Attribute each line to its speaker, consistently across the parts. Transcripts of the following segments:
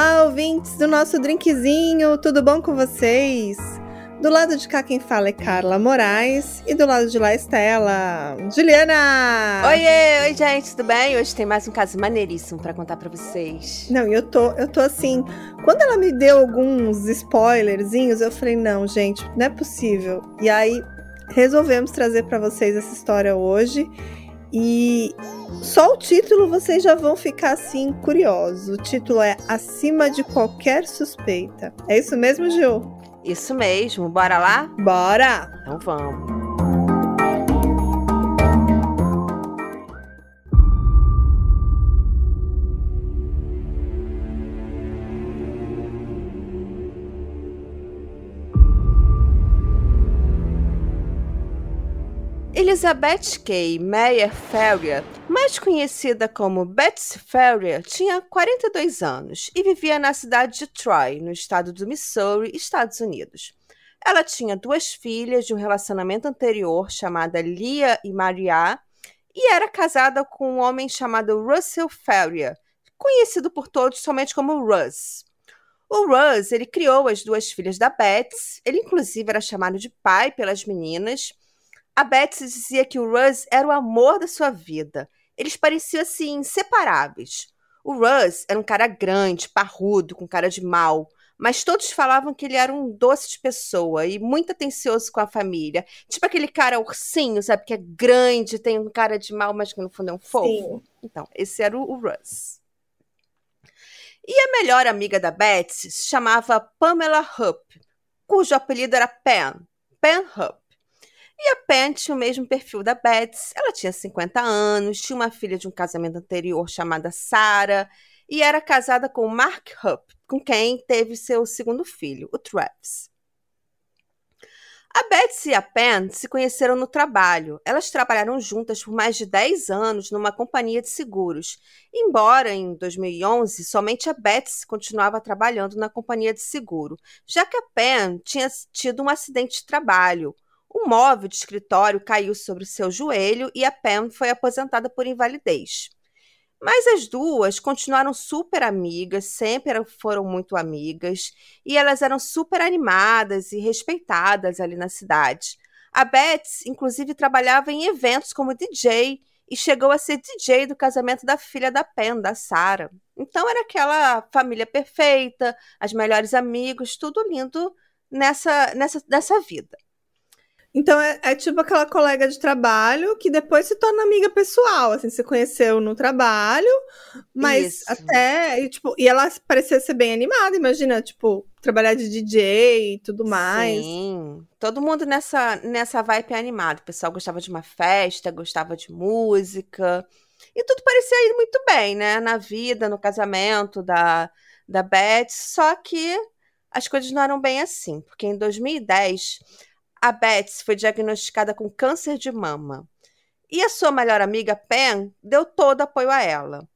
Speaker 1: Olá, ouvintes do nosso drinkzinho, tudo bom com vocês? Do lado de cá quem fala é Carla Moraes e do lado de lá Estela. Juliana!
Speaker 2: Oiê, oi gente, tudo bem? Hoje tem mais um caso maneiríssimo para contar para vocês.
Speaker 1: Não, eu tô, eu tô assim, quando ela me deu alguns spoilerzinhos, eu falei, não, gente, não é possível. E aí resolvemos trazer para vocês essa história hoje. E só o título vocês já vão ficar assim curiosos. O título é Acima de qualquer suspeita. É isso mesmo, Gil?
Speaker 2: Isso mesmo, bora lá?
Speaker 1: Bora!
Speaker 2: Então vamos. Elizabeth Kay Meyer Ferrier, mais conhecida como Betsy Ferrier, tinha 42 anos e vivia na cidade de Troy, no estado do Missouri, Estados Unidos. Ela tinha duas filhas de um relacionamento anterior chamada Leah e Maria e era casada com um homem chamado Russell Ferrier, conhecido por todos somente como Russ. O Russ, ele criou as duas filhas da Betsy, ele inclusive era chamado de pai pelas meninas, a Betsy dizia que o Russ era o amor da sua vida. Eles pareciam assim inseparáveis. O Russ era um cara grande, parrudo, com cara de mal, mas todos falavam que ele era um doce de pessoa e muito atencioso com a família. Tipo aquele cara ursinho, sabe? Que é grande, tem um cara de mal, mas que no fundo é um fofo. Sim. Então, esse era o, o Russ. E a melhor amiga da Betsy se chamava Pamela Hupp, cujo apelido era Pen, Pen Hupp. E a Pen tinha o mesmo perfil da Betsy. Ela tinha 50 anos, tinha uma filha de um casamento anterior chamada Sarah e era casada com Mark Hupp, com quem teve seu segundo filho, o Travis. A Betsy e a Pen se conheceram no trabalho. Elas trabalharam juntas por mais de 10 anos numa companhia de seguros. Embora em 2011 somente a Betsy continuava trabalhando na companhia de seguro, já que a Pen tinha tido um acidente de trabalho. Um móvel de escritório caiu sobre seu joelho e a Pam foi aposentada por invalidez. Mas as duas continuaram super amigas, sempre foram muito amigas, e elas eram super animadas e respeitadas ali na cidade. A Betsy, inclusive, trabalhava em eventos como DJ e chegou a ser DJ do casamento da filha da Pen, da Sarah. Então era aquela família perfeita, as melhores amigos, tudo lindo nessa, nessa, nessa vida.
Speaker 1: Então é, é, tipo aquela colega de trabalho que depois se torna amiga pessoal, assim, se conheceu no trabalho, mas Isso. até, e, tipo, e ela parecia ser bem animada, imagina, tipo, trabalhar de DJ e tudo mais.
Speaker 2: Sim, todo mundo nessa, nessa vibe animado, o pessoal gostava de uma festa, gostava de música, e tudo parecia ir muito bem, né, na vida, no casamento da, da Beth, só que as coisas não eram bem assim, porque em 2010 a Betsy foi diagnosticada com câncer de mama. E a sua melhor amiga, Pen, deu todo apoio a ela.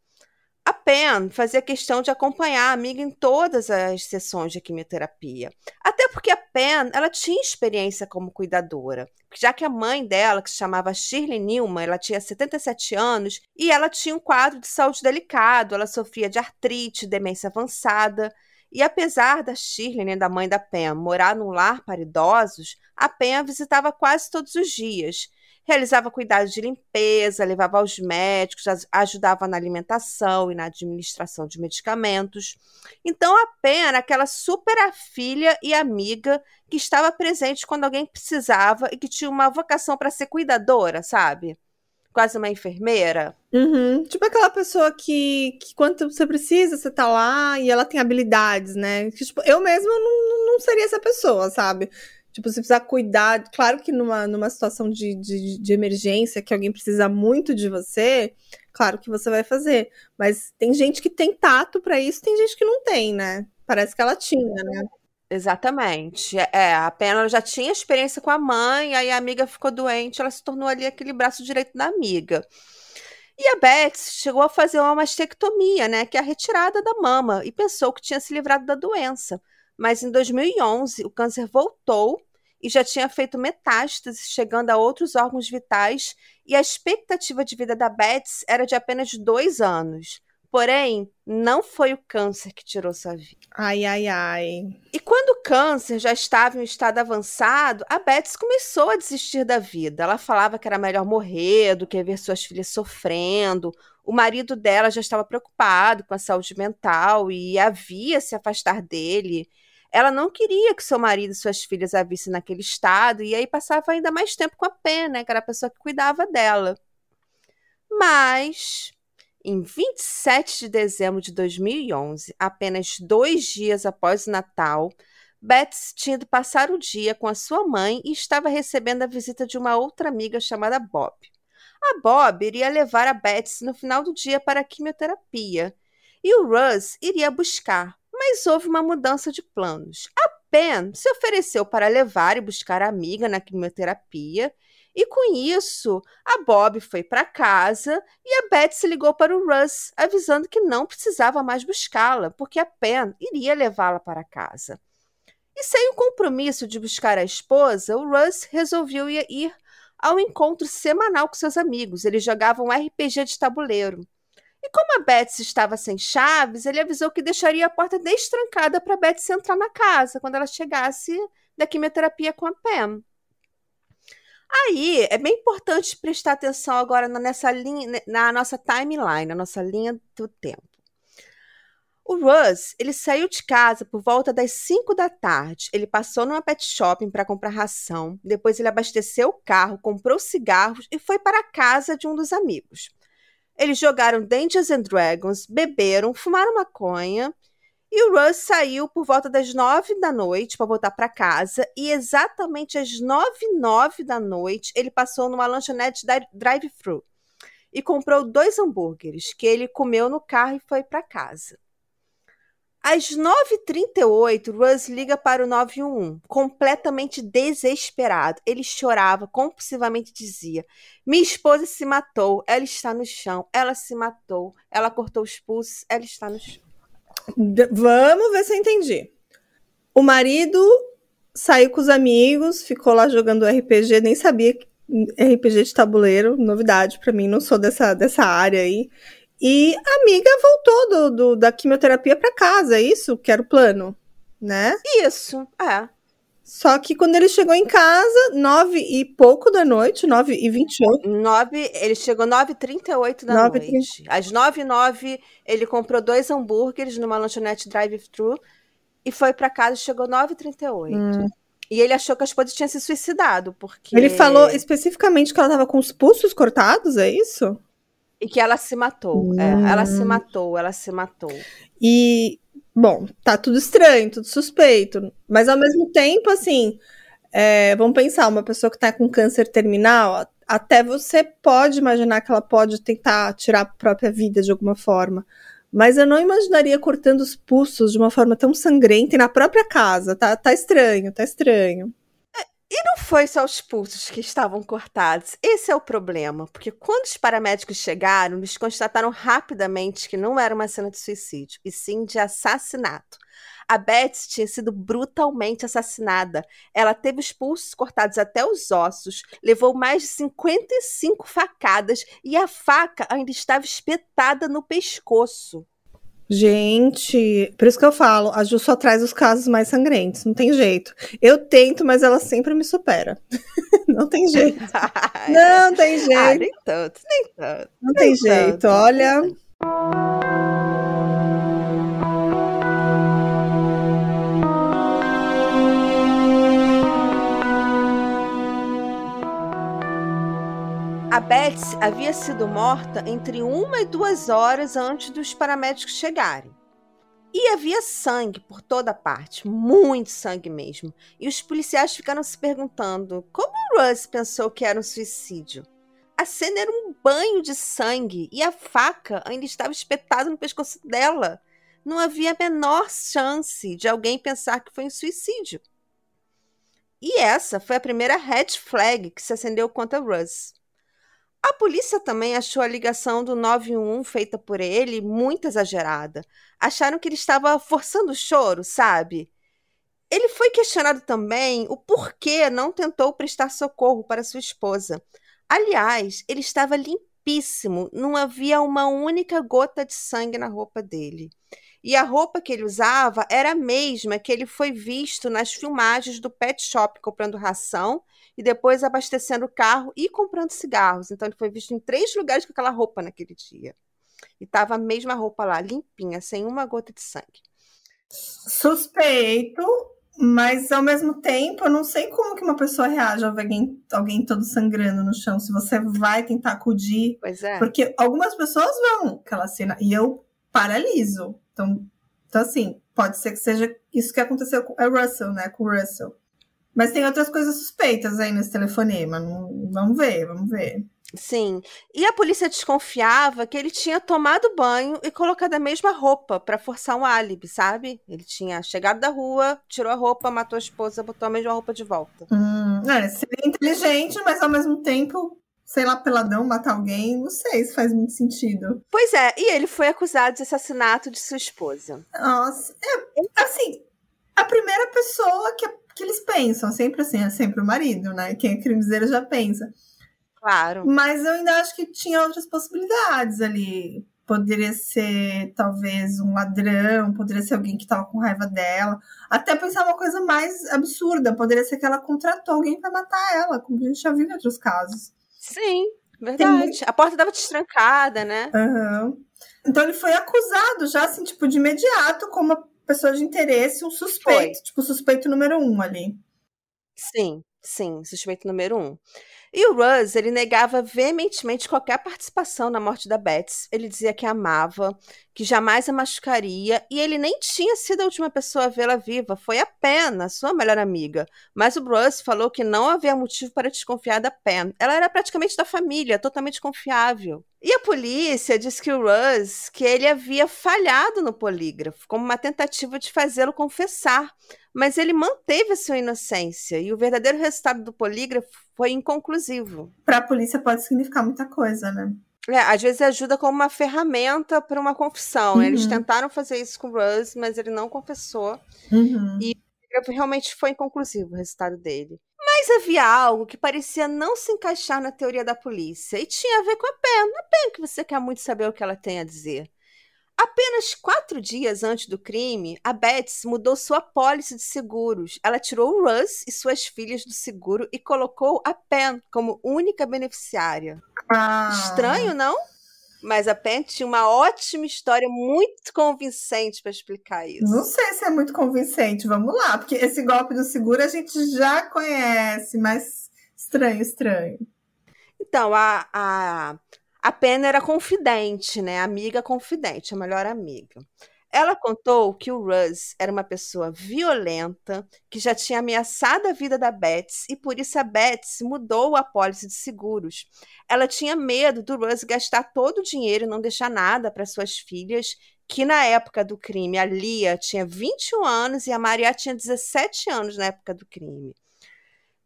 Speaker 2: A Pen fazia questão de acompanhar a amiga em todas as sessões de quimioterapia. Até porque a Pen ela tinha experiência como cuidadora. Já que a mãe dela, que se chamava Shirley Newman, ela tinha 77 anos e ela tinha um quadro de saúde delicado. Ela sofria de artrite, demência avançada. E apesar da Shirley, né, da mãe da Pen, morar num lar para idosos, a Pen a visitava quase todos os dias. Realizava cuidados de limpeza, levava aos médicos, ajudava na alimentação e na administração de medicamentos. Então a Pen era aquela super filha e amiga que estava presente quando alguém precisava e que tinha uma vocação para ser cuidadora, sabe? Quase uma enfermeira.
Speaker 1: Uhum. Tipo aquela pessoa que, que quando você precisa, você tá lá e ela tem habilidades, né? Que, tipo, eu mesma não, não seria essa pessoa, sabe? Tipo, você precisa cuidar. Claro que numa, numa situação de, de, de emergência, que alguém precisa muito de você, claro que você vai fazer. Mas tem gente que tem tato para isso, tem gente que não tem, né? Parece que ela tinha, né?
Speaker 2: Exatamente. É, a Pena já tinha experiência com a mãe, aí a amiga ficou doente, ela se tornou ali aquele braço direito da amiga. E a Beth chegou a fazer uma mastectomia, né, que é a retirada da mama, e pensou que tinha se livrado da doença. Mas em 2011, o câncer voltou e já tinha feito metástase, chegando a outros órgãos vitais, e a expectativa de vida da Beth era de apenas dois anos. Porém, não foi o câncer que tirou sua vida.
Speaker 1: Ai, ai, ai.
Speaker 2: E quando o câncer já estava em um estado avançado, a Betsy começou a desistir da vida. Ela falava que era melhor morrer do que ver suas filhas sofrendo. O marido dela já estava preocupado com a saúde mental e havia se afastar dele. Ela não queria que seu marido e suas filhas a vissem naquele estado, e aí passava ainda mais tempo com a Pen, né, que era a pessoa que cuidava dela. Mas, em 27 de dezembro de 2011, apenas dois dias após o Natal, Betsy tinha ido passar o dia com a sua mãe e estava recebendo a visita de uma outra amiga chamada Bob. A Bob iria levar a Betsy no final do dia para a quimioterapia e o Russ iria buscar, mas houve uma mudança de planos. A Pen se ofereceu para levar e buscar a amiga na quimioterapia, e com isso, a Bob foi para casa e a Beth se ligou para o Russ, avisando que não precisava mais buscá-la, porque a Pen iria levá-la para casa. E sem o compromisso de buscar a esposa, o Russ resolveu ir ao encontro semanal com seus amigos. Eles jogavam RPG de tabuleiro. E como a Betsy estava sem chaves, ele avisou que deixaria a porta destrancada para Betsy entrar na casa quando ela chegasse da quimioterapia com a Pam. Aí é bem importante prestar atenção agora nessa linha, na nossa timeline, na nossa linha do tempo. O Russ, ele saiu de casa por volta das 5 da tarde. Ele passou numa pet shopping para comprar ração. Depois ele abasteceu o carro, comprou cigarros e foi para a casa de um dos amigos. Eles jogaram Dungeons and Dragons, beberam, fumaram maconha. E o Russ saiu por volta das nove da noite para voltar para casa. E exatamente às nove nove da noite, ele passou numa lanchonete drive-thru e comprou dois hambúrgueres que ele comeu no carro e foi para casa. Às 9h38, Russ liga para o 911, completamente desesperado. Ele chorava, compulsivamente dizia: Minha esposa se matou, ela está no chão, ela se matou, ela cortou os pulsos, ela está no chão.
Speaker 1: Vamos ver se eu entendi. O marido saiu com os amigos, ficou lá jogando RPG, nem sabia RPG de tabuleiro, novidade para mim, não sou dessa, dessa área aí. E a amiga voltou do, do da quimioterapia para casa, é isso que era o plano, né?
Speaker 2: Isso, é.
Speaker 1: Só que quando ele chegou em casa, nove e pouco da noite, nove e vinte e oito.
Speaker 2: Nove, ele chegou nove e trinta e oito da 9, noite. 30... Às nove e nove, ele comprou dois hambúrgueres numa lanchonete drive-thru e foi para casa e chegou nove e trinta e oito. Hum. E ele achou que a esposa tinha se suicidado, porque...
Speaker 1: Ele falou especificamente que ela tava com os pulsos cortados, é isso?
Speaker 2: E que ela se matou. Hum. É, ela se hum. matou, ela se matou.
Speaker 1: E, bom, tá tudo estranho, tudo suspeito. Mas ao mesmo tempo, assim, é, vamos pensar, uma pessoa que tá com câncer terminal, até você pode imaginar que ela pode tentar tirar a própria vida de alguma forma. Mas eu não imaginaria cortando os pulsos de uma forma tão sangrenta e na própria casa. Tá, tá estranho, tá estranho.
Speaker 2: E não foi só os pulsos que estavam cortados. Esse é o problema, porque quando os paramédicos chegaram, eles constataram rapidamente que não era uma cena de suicídio, e sim de assassinato. A Betsy tinha sido brutalmente assassinada. Ela teve os pulsos cortados até os ossos, levou mais de 55 facadas e a faca ainda estava espetada no pescoço.
Speaker 1: Gente, por isso que eu falo, a Ju só traz os casos mais sangrentos, não tem jeito. Eu tento, mas ela sempre me supera. não tem jeito. não tem jeito. Ah,
Speaker 2: nem tanto, nem tanto.
Speaker 1: Não nem tem tanto, jeito, olha.
Speaker 2: A Betsy havia sido morta entre uma e duas horas antes dos paramédicos chegarem. E havia sangue por toda parte, muito sangue mesmo. E os policiais ficaram se perguntando como o Russ pensou que era um suicídio. A cena era um banho de sangue e a faca ainda estava espetada no pescoço dela. Não havia a menor chance de alguém pensar que foi um suicídio. E essa foi a primeira red flag que se acendeu contra Russ. A polícia também achou a ligação do 911 feita por ele muito exagerada. Acharam que ele estava forçando o choro, sabe? Ele foi questionado também o porquê não tentou prestar socorro para sua esposa. Aliás, ele estava limpíssimo, não havia uma única gota de sangue na roupa dele. E a roupa que ele usava era a mesma que ele foi visto nas filmagens do pet shop comprando ração e depois abastecendo o carro e comprando cigarros. Então ele foi visto em três lugares com aquela roupa naquele dia. E tava a mesma roupa lá, limpinha, sem uma gota de sangue.
Speaker 1: Suspeito, mas ao mesmo tempo, eu não sei como que uma pessoa reage ao ver alguém, alguém todo sangrando no chão, se você vai tentar acudir.
Speaker 2: Pois é.
Speaker 1: Porque algumas pessoas vão aquela cena e eu paraliso. Então, então, assim, pode ser que seja isso que aconteceu com o Russell, né? Com o Russell. Mas tem outras coisas suspeitas aí nesse telefonema. vamos ver, vamos ver.
Speaker 2: Sim. E a polícia desconfiava que ele tinha tomado banho e colocado a mesma roupa para forçar um álibi, sabe? Ele tinha chegado da rua, tirou a roupa, matou a esposa, botou a mesma roupa de volta.
Speaker 1: Hum, é, seria inteligente, mas ao mesmo tempo sei lá, peladão, matar alguém, não sei se faz muito sentido.
Speaker 2: Pois é, e ele foi acusado de assassinato de sua esposa.
Speaker 1: Nossa, é, assim, a primeira pessoa que, que eles pensam, sempre assim, é sempre o marido, né? Quem é crimezeiro já pensa.
Speaker 2: Claro.
Speaker 1: Mas eu ainda acho que tinha outras possibilidades ali. Poderia ser, talvez, um ladrão, poderia ser alguém que estava com raiva dela. Até pensar uma coisa mais absurda, poderia ser que ela contratou alguém para matar ela, como a gente já viu em outros casos.
Speaker 2: Sim, verdade. Tem... A porta estava destrancada, né?
Speaker 1: Uhum. Então ele foi acusado já, assim, tipo, de imediato, como pessoa de interesse, um suspeito, foi. tipo, suspeito número um ali.
Speaker 2: Sim, sim, suspeito número um. E o Russ, ele negava veementemente qualquer participação na morte da Betsy. Ele dizia que amava, que jamais a machucaria, e ele nem tinha sido a última pessoa a vê-la viva. Foi a Pen, a sua melhor amiga. Mas o Russ falou que não havia motivo para desconfiar da Pen. Ela era praticamente da família, totalmente confiável. E a polícia disse que o Russ, que ele havia falhado no polígrafo, como uma tentativa de fazê-lo confessar mas ele manteve a sua inocência e o verdadeiro resultado do polígrafo foi inconclusivo.
Speaker 1: Para a polícia pode significar muita coisa, né?
Speaker 2: É, às vezes ajuda como uma ferramenta para uma confissão. Uhum. Eles tentaram fazer isso com o Russ, mas ele não confessou.
Speaker 1: Uhum.
Speaker 2: E realmente foi inconclusivo o resultado dele. Mas havia algo que parecia não se encaixar na teoria da polícia e tinha a ver com a Pen. A Pen que você quer muito saber o que ela tem a dizer. Apenas quatro dias antes do crime, a Betsy mudou sua pólice de seguros. Ela tirou o Russ e suas filhas do seguro e colocou a Pen como única beneficiária.
Speaker 1: Ah.
Speaker 2: Estranho, não? Mas a Pen tinha uma ótima história muito convincente para explicar isso.
Speaker 1: Não sei se é muito convincente. Vamos lá, porque esse golpe do seguro a gente já conhece, mas estranho, estranho.
Speaker 2: Então, a, a a Penna era confidente, né? Amiga confidente, a melhor amiga. Ela contou que o Russ era uma pessoa violenta, que já tinha ameaçado a vida da Betsy e por isso a Betsy mudou a apólice de seguros. Ela tinha medo do Russ gastar todo o dinheiro e não deixar nada para suas filhas, que na época do crime a Lia tinha 21 anos e a Maria tinha 17 anos na época do crime.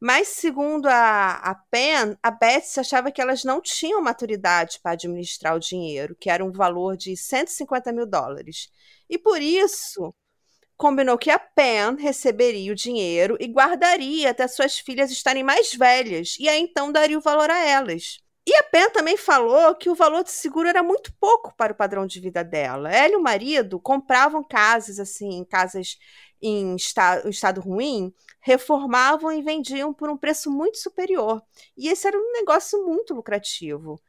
Speaker 2: Mas, segundo a, a PEN, a Betsy achava que elas não tinham maturidade para administrar o dinheiro, que era um valor de 150 mil dólares. E por isso, combinou que a PEN receberia o dinheiro e guardaria até suas filhas estarem mais velhas, e aí então daria o valor a elas. E a PEN também falou que o valor de seguro era muito pouco para o padrão de vida dela. Ela e o marido compravam casas, assim, casas em estado, estado ruim, reformavam e vendiam por um preço muito superior. E esse era um negócio muito lucrativo.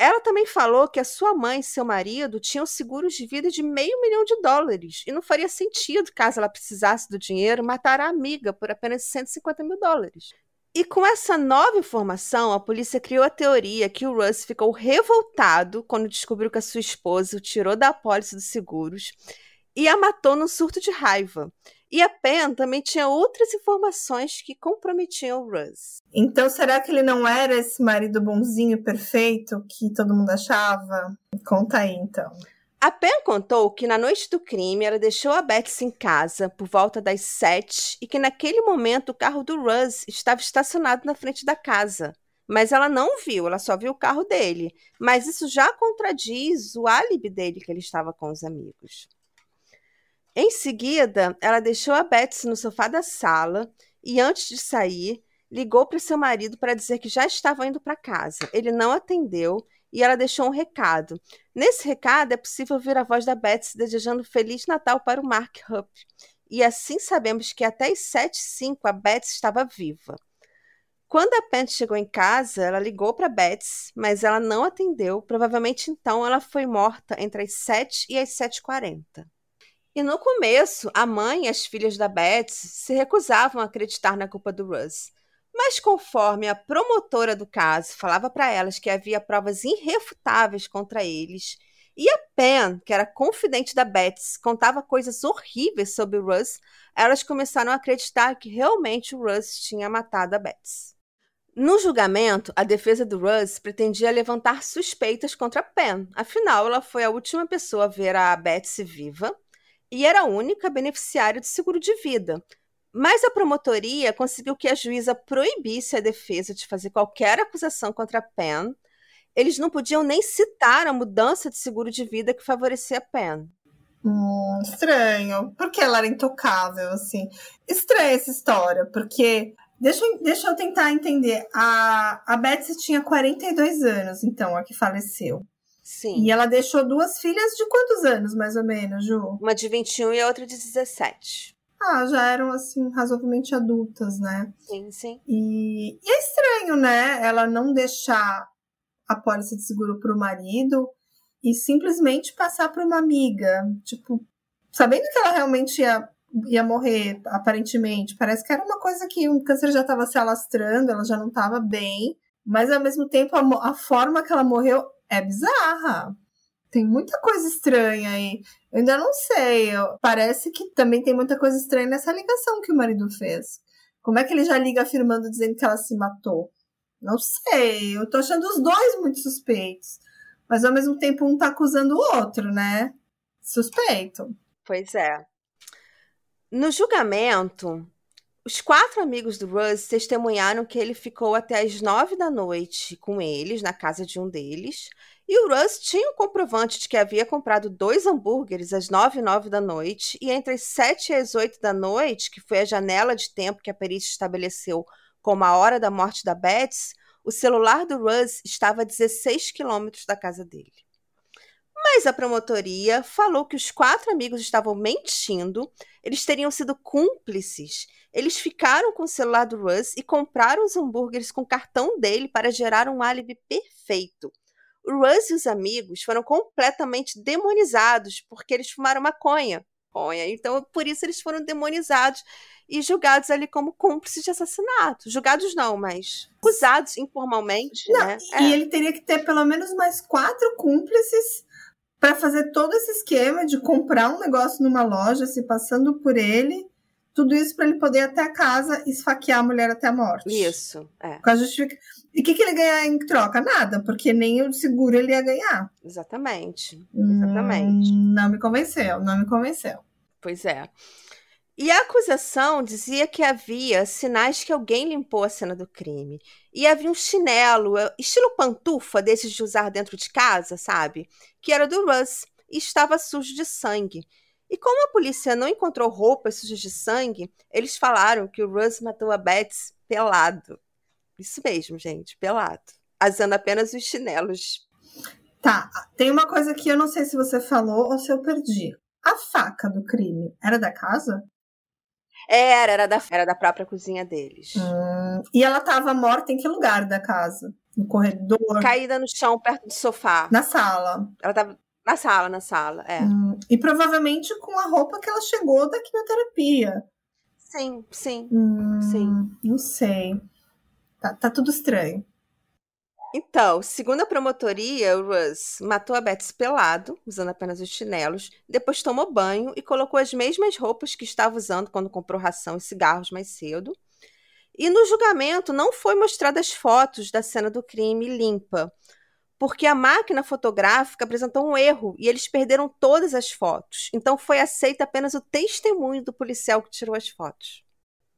Speaker 2: Ela também falou que a sua mãe e seu marido tinham seguros de vida de meio milhão de dólares e não faria sentido, caso ela precisasse do dinheiro, matar a amiga por apenas 150 mil dólares. E com essa nova informação, a polícia criou a teoria que o Russ ficou revoltado quando descobriu que a sua esposa o tirou da apólice dos seguros e a matou num surto de raiva. E a Pen também tinha outras informações que comprometiam o Russ.
Speaker 1: Então, será que ele não era esse marido bonzinho, perfeito, que todo mundo achava? Conta aí, então.
Speaker 2: A Pen contou que na noite do crime ela deixou a Betsy em casa por volta das sete e que naquele momento o carro do Russ estava estacionado na frente da casa. Mas ela não viu, ela só viu o carro dele. Mas isso já contradiz o álibi dele que ele estava com os amigos. Em seguida, ela deixou a Betsy no sofá da sala e, antes de sair, ligou para seu marido para dizer que já estava indo para casa. Ele não atendeu e ela deixou um recado. Nesse recado é possível ouvir a voz da Betsy desejando Feliz Natal para o Mark Hupp. E assim sabemos que até as 7h05 a Betsy estava viva. Quando a Pant chegou em casa, ela ligou para Betsy, mas ela não atendeu. Provavelmente então ela foi morta entre as 7 e as 7h40. E no começo, a mãe e as filhas da Betsy se recusavam a acreditar na culpa do Russ. Mas conforme a promotora do caso falava para elas que havia provas irrefutáveis contra eles, e a Pen, que era confidente da Betsy, contava coisas horríveis sobre o Russ, elas começaram a acreditar que realmente o Russ tinha matado a Betsy. No julgamento, a defesa do Russ pretendia levantar suspeitas contra a Pen, afinal, ela foi a última pessoa a ver a Betsy viva e era a única beneficiária do seguro de vida, mas a promotoria conseguiu que a juíza proibisse a defesa de fazer qualquer acusação contra Penn. Eles não podiam nem citar a mudança de seguro de vida que favorecia Penn.
Speaker 1: Hum, estranho. Porque ela era intocável, assim. Estranha essa história, porque. Deixa, deixa eu tentar entender. A, a Betsy tinha 42 anos, então, a que faleceu.
Speaker 2: Sim.
Speaker 1: E ela deixou duas filhas de quantos anos, mais ou menos, Ju?
Speaker 2: Uma de 21 e a outra de 17.
Speaker 1: Ah, já eram, assim, razoavelmente adultas, né?
Speaker 2: Sim, sim.
Speaker 1: E, e é estranho, né? Ela não deixar a pólice de seguro pro marido e simplesmente passar para uma amiga. Tipo, sabendo que ela realmente ia, ia morrer, aparentemente. Parece que era uma coisa que o câncer já estava se alastrando, ela já não estava bem. Mas, ao mesmo tempo, a, a forma que ela morreu é bizarra. Tem muita coisa estranha aí. Eu ainda não sei. Eu, parece que também tem muita coisa estranha nessa ligação que o marido fez. Como é que ele já liga afirmando, dizendo que ela se matou? Não sei. Eu tô achando os dois muito suspeitos. Mas ao mesmo tempo um tá acusando o outro, né? Suspeito.
Speaker 2: Pois é. No julgamento, os quatro amigos do Russ testemunharam que ele ficou até as nove da noite com eles, na casa de um deles, e o Russ tinha um comprovante de que havia comprado dois hambúrgueres às nove e nove da noite, e entre as sete e as oito da noite, que foi a janela de tempo que a perícia estabeleceu como a hora da morte da Betsy, o celular do Russ estava a 16 quilômetros da casa dele. Mas a promotoria falou que os quatro amigos estavam mentindo, eles teriam sido cúmplices. Eles ficaram com o celular do Russ e compraram os hambúrgueres com o cartão dele para gerar um álibi perfeito. O Russ e os amigos foram completamente demonizados porque eles fumaram maconha. Então, por isso eles foram demonizados e julgados ali como cúmplices de assassinato. Julgados não, mas acusados informalmente.
Speaker 1: Não,
Speaker 2: né?
Speaker 1: E é. ele teria que ter pelo menos mais quatro cúmplices para fazer todo esse esquema de comprar um negócio numa loja, se passando por ele, tudo isso para ele poder ir até a casa e esfaquear a mulher até a morte.
Speaker 2: Isso, é.
Speaker 1: Com a justific... E o que, que ele ganha em troca? Nada, porque nem o seguro ele ia ganhar.
Speaker 2: Exatamente. Exatamente.
Speaker 1: Hum, não me convenceu, não me convenceu.
Speaker 2: Pois é. E a acusação dizia que havia sinais que alguém limpou a cena do crime. E havia um chinelo, eh, estilo pantufa, desses de usar dentro de casa, sabe? Que era do Russ e estava sujo de sangue. E como a polícia não encontrou roupas sujas de sangue, eles falaram que o Russ matou a Betsy pelado. Isso mesmo, gente, pelado. Usando apenas os chinelos.
Speaker 1: Tá, tem uma coisa que eu não sei se você falou ou se eu perdi. A faca do crime era da casa?
Speaker 2: Era, era da, era da própria cozinha deles.
Speaker 1: Hum, e ela estava morta em que lugar da casa? No corredor?
Speaker 2: Caída no chão, perto do sofá.
Speaker 1: Na sala.
Speaker 2: Ela estava na sala, na sala, é.
Speaker 1: Hum, e provavelmente com a roupa que ela chegou da quimioterapia.
Speaker 2: Sim, sim.
Speaker 1: Hum,
Speaker 2: sim.
Speaker 1: Não sei. Tá, tá tudo estranho.
Speaker 2: Então, segundo a promotoria, o Russ matou a Betsy pelado, usando apenas os chinelos, depois tomou banho e colocou as mesmas roupas que estava usando quando comprou ração e cigarros mais cedo. E no julgamento não foi mostradas fotos da cena do crime limpa, porque a máquina fotográfica apresentou um erro e eles perderam todas as fotos. Então foi aceito apenas o testemunho do policial que tirou as fotos.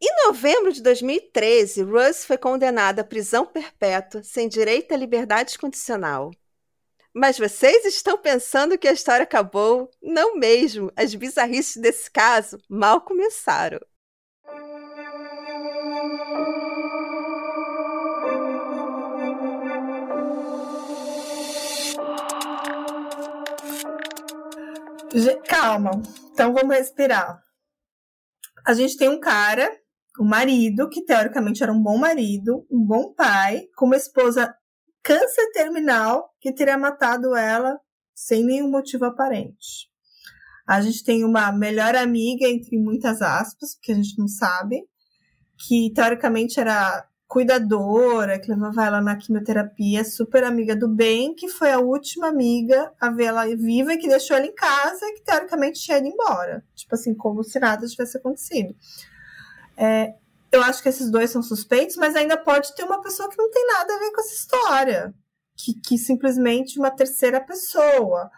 Speaker 2: Em novembro de 2013, Russ foi condenada à prisão perpétua, sem direito à liberdade condicional. Mas vocês estão pensando que a história acabou? Não mesmo! As bizarrices desse caso mal começaram.
Speaker 1: Calma, então vamos respirar. A gente tem um cara um marido, que teoricamente era um bom marido, um bom pai, com uma esposa câncer terminal que teria matado ela sem nenhum motivo aparente. A gente tem uma melhor amiga, entre muitas aspas, que a gente não sabe, que teoricamente era cuidadora, que levava ela na quimioterapia, super amiga do bem, que foi a última amiga a ver ela viva e que deixou ela em casa e que teoricamente tinha ido embora. Tipo assim, como se nada tivesse acontecido. É, eu acho que esses dois são suspeitos, mas ainda pode ter uma pessoa que não tem nada a ver com essa história. Que, que simplesmente uma terceira pessoa.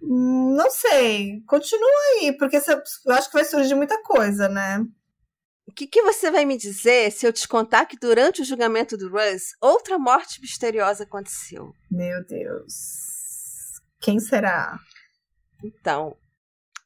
Speaker 1: Não sei. Continua aí, porque eu acho que vai surgir muita coisa, né?
Speaker 2: O que, que, você vai me dizer se eu te contar que durante o julgamento do Russ, outra morte misteriosa aconteceu?
Speaker 1: Meu Deus. Quem será?
Speaker 2: Então,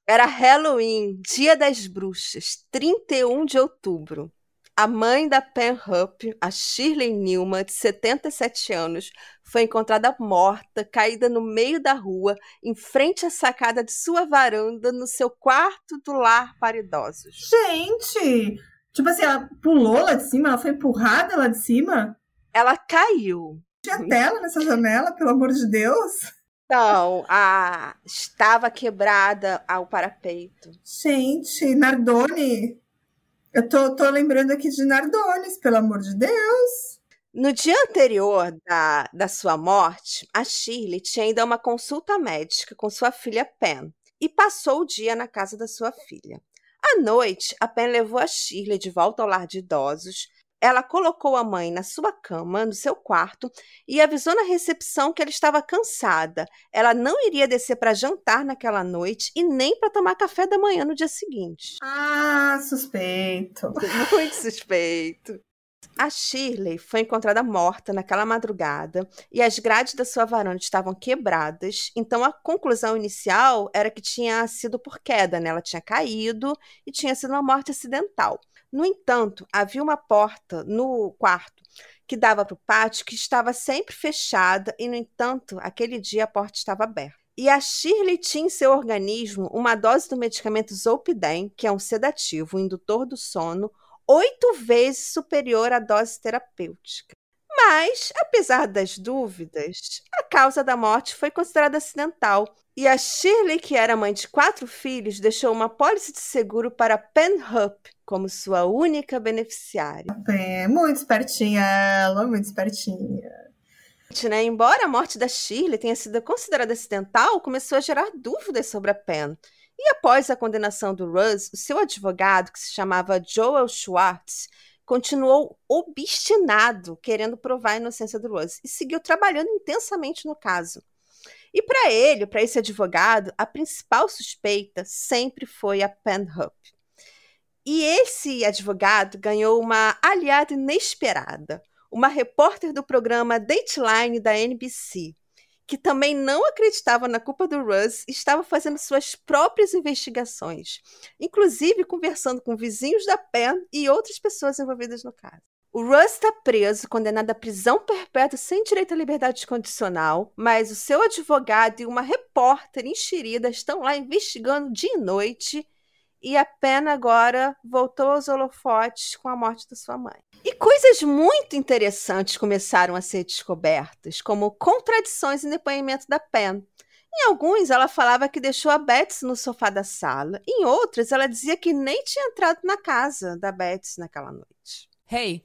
Speaker 2: era Halloween, Dia das Bruxas, 31 de outubro. A mãe da Pen Hupp, a Shirley Newman, de 77 anos, foi encontrada morta, caída no meio da rua, em frente à sacada de sua varanda, no seu quarto do lar para idosos.
Speaker 1: Gente! Tipo assim, ela pulou lá de cima? Ela foi empurrada lá de cima?
Speaker 2: Ela caiu.
Speaker 1: Tinha tela nessa janela, pelo amor de Deus?
Speaker 2: Então, a... estava quebrada ao parapeito.
Speaker 1: Gente, Nardone. Eu tô, tô lembrando aqui de Nardones, pelo amor de Deus.
Speaker 2: No dia anterior da, da sua morte, a Shirley tinha ido a uma consulta médica com sua filha Pen e passou o dia na casa da sua filha. À noite, a Pen levou a Shirley de volta ao lar de idosos ela colocou a mãe na sua cama, no seu quarto, e avisou na recepção que ela estava cansada. Ela não iria descer para jantar naquela noite e nem para tomar café da manhã no dia seguinte.
Speaker 1: Ah, suspeito.
Speaker 2: Muito suspeito. A Shirley foi encontrada morta naquela madrugada e as grades da sua varanda estavam quebradas, então a conclusão inicial era que tinha sido por queda, né? Ela tinha caído e tinha sido uma morte acidental. No entanto, havia uma porta no quarto que dava para o pátio que estava sempre fechada e, no entanto, aquele dia a porta estava aberta. E a Shirley tinha em seu organismo uma dose do medicamento Zolpidem, que é um sedativo, um indutor do sono, oito vezes superior à dose terapêutica. Mas, apesar das dúvidas, a causa da morte foi considerada acidental. E a Shirley, que era mãe de quatro filhos, deixou uma pólice de seguro para Penhup como sua única beneficiária.
Speaker 1: É, muito espertinha ela, muito espertinha.
Speaker 2: Né? Embora a morte da Shirley tenha sido considerada acidental, começou a gerar dúvidas sobre a Pen. E após a condenação do Russ, o seu advogado, que se chamava Joel Schwartz, continuou obstinado querendo provar a inocência do Rose e seguiu trabalhando intensamente no caso. E para ele, para esse advogado, a principal suspeita sempre foi a Penhup. E esse advogado ganhou uma aliada inesperada, uma repórter do programa Dateline da NBC, que também não acreditava na culpa do Russ, estava fazendo suas próprias investigações, inclusive conversando com vizinhos da Penn e outras pessoas envolvidas no caso. O Russ está preso, condenado à prisão perpétua sem direito à liberdade condicional, mas o seu advogado e uma repórter enxerida estão lá investigando dia e noite e a pena agora voltou aos holofotes com a morte da sua mãe. E coisas muito interessantes começaram a ser descobertas, como contradições em depoimento da Pen. Em alguns, ela falava que deixou a Betsy no sofá da sala. Em outros, ela dizia que nem tinha entrado na casa da Betsy naquela noite.
Speaker 3: Hey,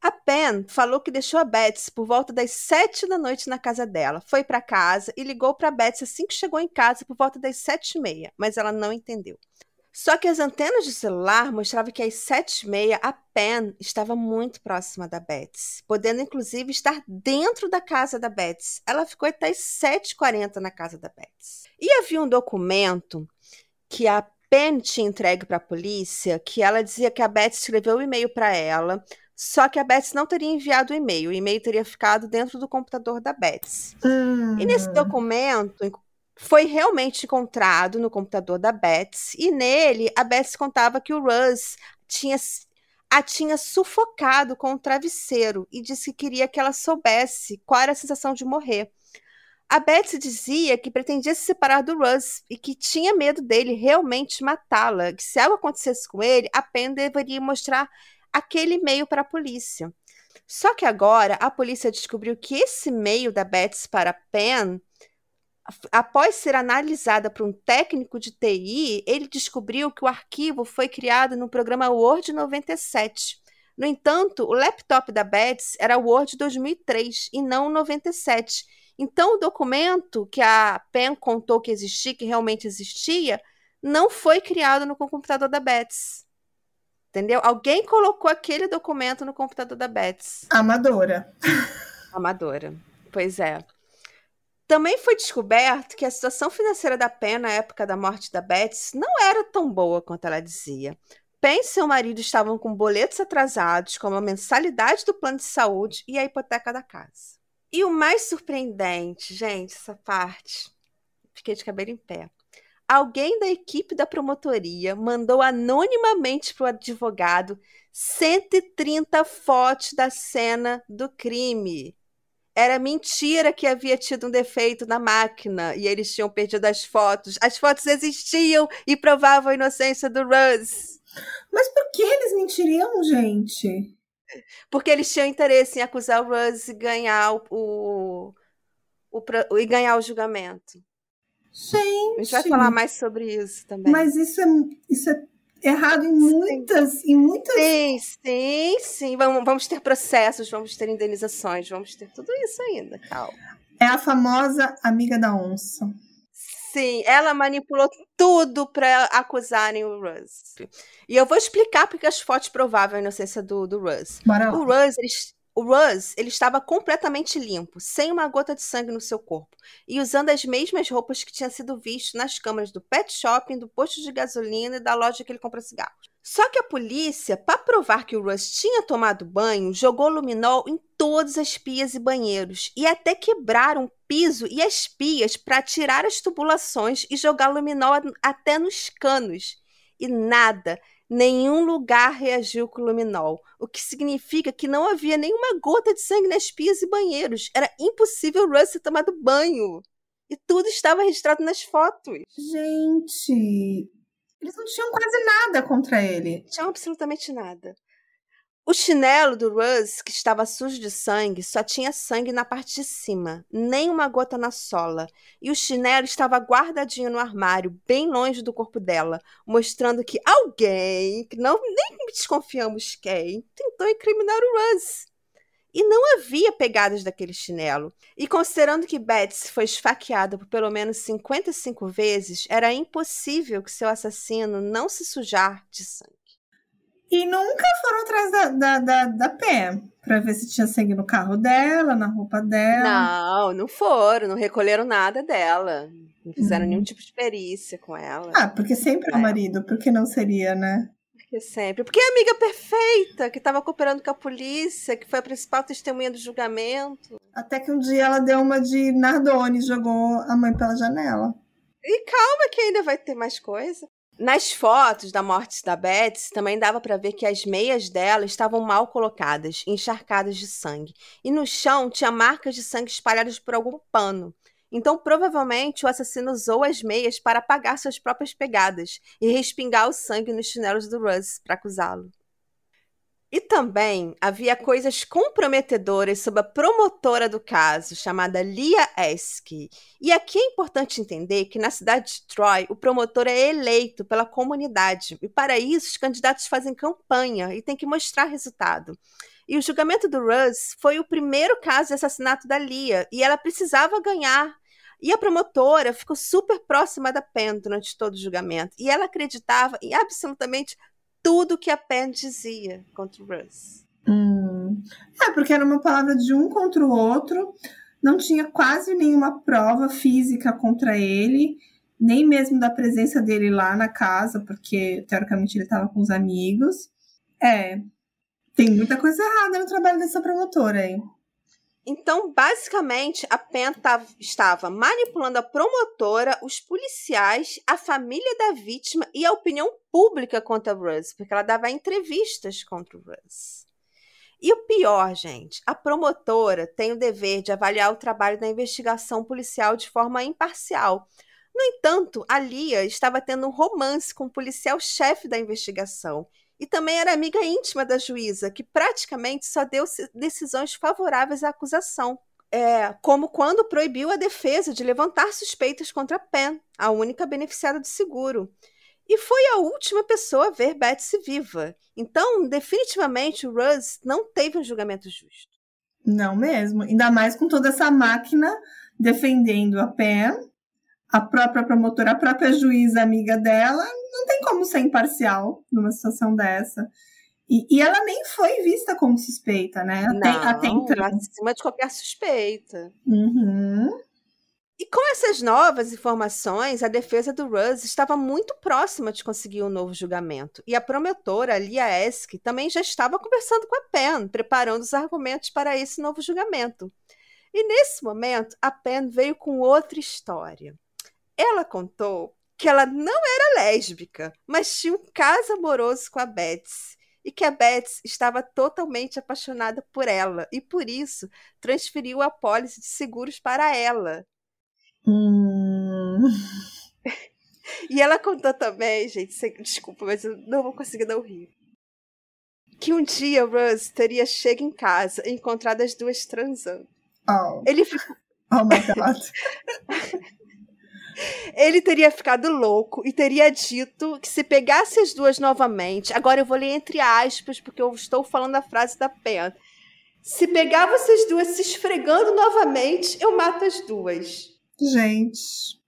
Speaker 2: A Pen falou que deixou a Betsy por volta das sete da noite na casa dela. Foi para casa e ligou para Betsy assim que chegou em casa por volta das sete e meia, mas ela não entendeu. Só que as antenas de celular mostravam que às sete e meia a Pen estava muito próxima da Betsy, podendo inclusive estar dentro da casa da Betsy. Ela ficou até às 7h40 na casa da Betsy. E havia um documento que a Pen tinha entregue para a polícia, que ela dizia que a Betsy escreveu um e-mail para ela, só que a Betsy não teria enviado o e-mail. O e-mail teria ficado dentro do computador da Betsy.
Speaker 1: Hum.
Speaker 2: E nesse documento foi realmente encontrado no computador da Betsy, e nele a Betsy contava que o Russ tinha, a tinha sufocado com um travesseiro e disse que queria que ela soubesse qual era a sensação de morrer. A Betsy dizia que pretendia se separar do Russ e que tinha medo dele realmente matá-la, que se algo acontecesse com ele, a Pen deveria mostrar aquele e-mail para a polícia. Só que agora a polícia descobriu que esse e-mail da Betsy para Pen após ser analisada por um técnico de TI, ele descobriu que o arquivo foi criado no programa Word 97. No entanto, o laptop da Betsy era Word 2003 e não 97. Então, o documento que a Pen contou que existia, que realmente existia, não foi criado no computador da Betsy. Entendeu? Alguém colocou aquele documento no computador da Betsy.
Speaker 1: Amadora.
Speaker 2: Amadora. Pois é. Também foi descoberto que a situação financeira da Pen na época da morte da Betsy não era tão boa quanto ela dizia. Pen e seu marido estavam com boletos atrasados, como a mensalidade do plano de saúde e a hipoteca da casa. E o mais surpreendente, gente, essa parte, fiquei de cabelo em pé. Alguém da equipe da promotoria mandou anonimamente para o advogado 130 fotos da cena do crime. Era mentira que havia tido um defeito na máquina e eles tinham perdido as fotos. As fotos existiam e provavam a inocência do Russ.
Speaker 1: Mas por que eles mentiriam, gente?
Speaker 2: Porque eles tinham interesse em acusar o Russ e ganhar o, o, o, e ganhar o julgamento.
Speaker 1: Gente.
Speaker 2: A gente vai falar mais sobre isso também.
Speaker 1: Mas isso é, isso é errado em muitas, sim. em muitas.
Speaker 2: Sim, sim, sim. Vamos, vamos ter processos, vamos ter indenizações, vamos ter tudo isso ainda, calma.
Speaker 1: É a famosa amiga da onça.
Speaker 2: Sim, ela manipulou tudo para acusarem o Russ. E eu vou explicar porque as fotos provavam a inocência do, do Russ.
Speaker 1: Bora
Speaker 2: o Russ, eles, o Russ, ele estava completamente limpo, sem uma gota de sangue no seu corpo, e usando as mesmas roupas que tinha sido visto nas câmeras do pet shopping, do posto de gasolina e da loja que ele compra cigarros. Só que a polícia, para provar que o Russ tinha tomado banho, jogou luminol em todas as pias e banheiros, e até quebraram o piso e as pias para tirar as tubulações e jogar luminol até nos canos. E nada, Nenhum lugar reagiu com o luminol, o que significa que não havia nenhuma gota de sangue nas pias e banheiros. Era impossível Russ ter tomado banho. E tudo estava registrado nas fotos.
Speaker 1: Gente, eles não tinham quase nada contra ele.
Speaker 2: Tinham absolutamente nada. O chinelo do Russ, que estava sujo de sangue, só tinha sangue na parte de cima, nem uma gota na sola. E o chinelo estava guardadinho no armário, bem longe do corpo dela, mostrando que alguém, que não nem desconfiamos quem, tentou incriminar o Russ. E não havia pegadas daquele chinelo. E considerando que Betsy foi esfaqueada por pelo menos 55 vezes, era impossível que seu assassino não se sujar de sangue.
Speaker 1: E nunca foram atrás da, da, da, da Pé pra ver se tinha sangue no carro dela, na roupa dela.
Speaker 2: Não, não foram, não recolheram nada dela. Não fizeram uhum. nenhum tipo de perícia com ela.
Speaker 1: Ah, porque sempre é o marido, porque não seria, né?
Speaker 2: Porque sempre. Porque a amiga perfeita, que estava cooperando com a polícia, que foi a principal testemunha do julgamento.
Speaker 1: Até que um dia ela deu uma de Nardone e jogou a mãe pela janela.
Speaker 2: E calma que ainda vai ter mais coisa. Nas fotos da morte da Betsy, também dava para ver que as meias dela estavam mal colocadas, encharcadas de sangue, e no chão tinha marcas de sangue espalhadas por algum pano. Então, provavelmente, o assassino usou as meias para apagar suas próprias pegadas e respingar o sangue nos chinelos do Russ para acusá-lo. E também havia coisas comprometedoras sobre a promotora do caso, chamada Lia Eske. E aqui é importante entender que na cidade de Troy, o promotor é eleito pela comunidade. E para isso, os candidatos fazem campanha e têm que mostrar resultado. E o julgamento do Russ foi o primeiro caso de assassinato da Lia, e ela precisava ganhar E a promotora ficou super próxima da Penn durante todo o julgamento. E ela acreditava em absolutamente tudo que a Penn dizia contra o Russ.
Speaker 1: Hum. É, porque era uma palavra de um contra o outro, não tinha quase nenhuma prova física contra ele, nem mesmo da presença dele lá na casa, porque teoricamente ele estava com os amigos. É, tem muita coisa errada no trabalho dessa promotora aí.
Speaker 2: Então, basicamente, a Penn estava manipulando a promotora, os policiais, a família da vítima e a opinião pública contra o Russ, porque ela dava entrevistas contra o Russ. E o pior, gente, a promotora tem o dever de avaliar o trabalho da investigação policial de forma imparcial. No entanto, a Lia estava tendo um romance com o policial-chefe da investigação e também era amiga íntima da juíza, que praticamente só deu decisões favoráveis à acusação. É, como quando proibiu a defesa de levantar suspeitas contra Penn, a única beneficiada do seguro. E foi a última pessoa a ver Betsy viva. Então, definitivamente, o Russ não teve um julgamento justo.
Speaker 1: Não mesmo. Ainda mais com toda essa máquina defendendo a Penn, a própria promotora, a própria juíza amiga dela, não tem como ser imparcial numa situação dessa. E, e ela nem foi vista como suspeita, né?
Speaker 2: Até, não, até então. acima de qualquer suspeita.
Speaker 1: Uhum.
Speaker 2: E com essas novas informações, a defesa do Russ estava muito próxima de conseguir um novo julgamento. E a promotora, Lia Esk, também já estava conversando com a Penn, preparando os argumentos para esse novo julgamento. E nesse momento, a Penn veio com outra história. Ela contou que ela não era lésbica, mas tinha um caso amoroso com a Betsy e que a Betsy estava totalmente apaixonada por ela e por isso transferiu a pólice de seguros para ela.
Speaker 1: Hum.
Speaker 2: e ela contou também, gente, desculpa, mas eu não vou conseguir não rir. Que um dia Russ teria chegado em casa e encontrado as duas transando.
Speaker 1: Oh.
Speaker 2: Ele ficou.
Speaker 1: Oh my God.
Speaker 2: Ele teria ficado louco e teria dito que se pegasse as duas novamente, agora eu vou ler entre aspas, porque eu estou falando a frase da Pen. Se pegar vocês duas se esfregando novamente, eu mato as duas.
Speaker 1: Gente.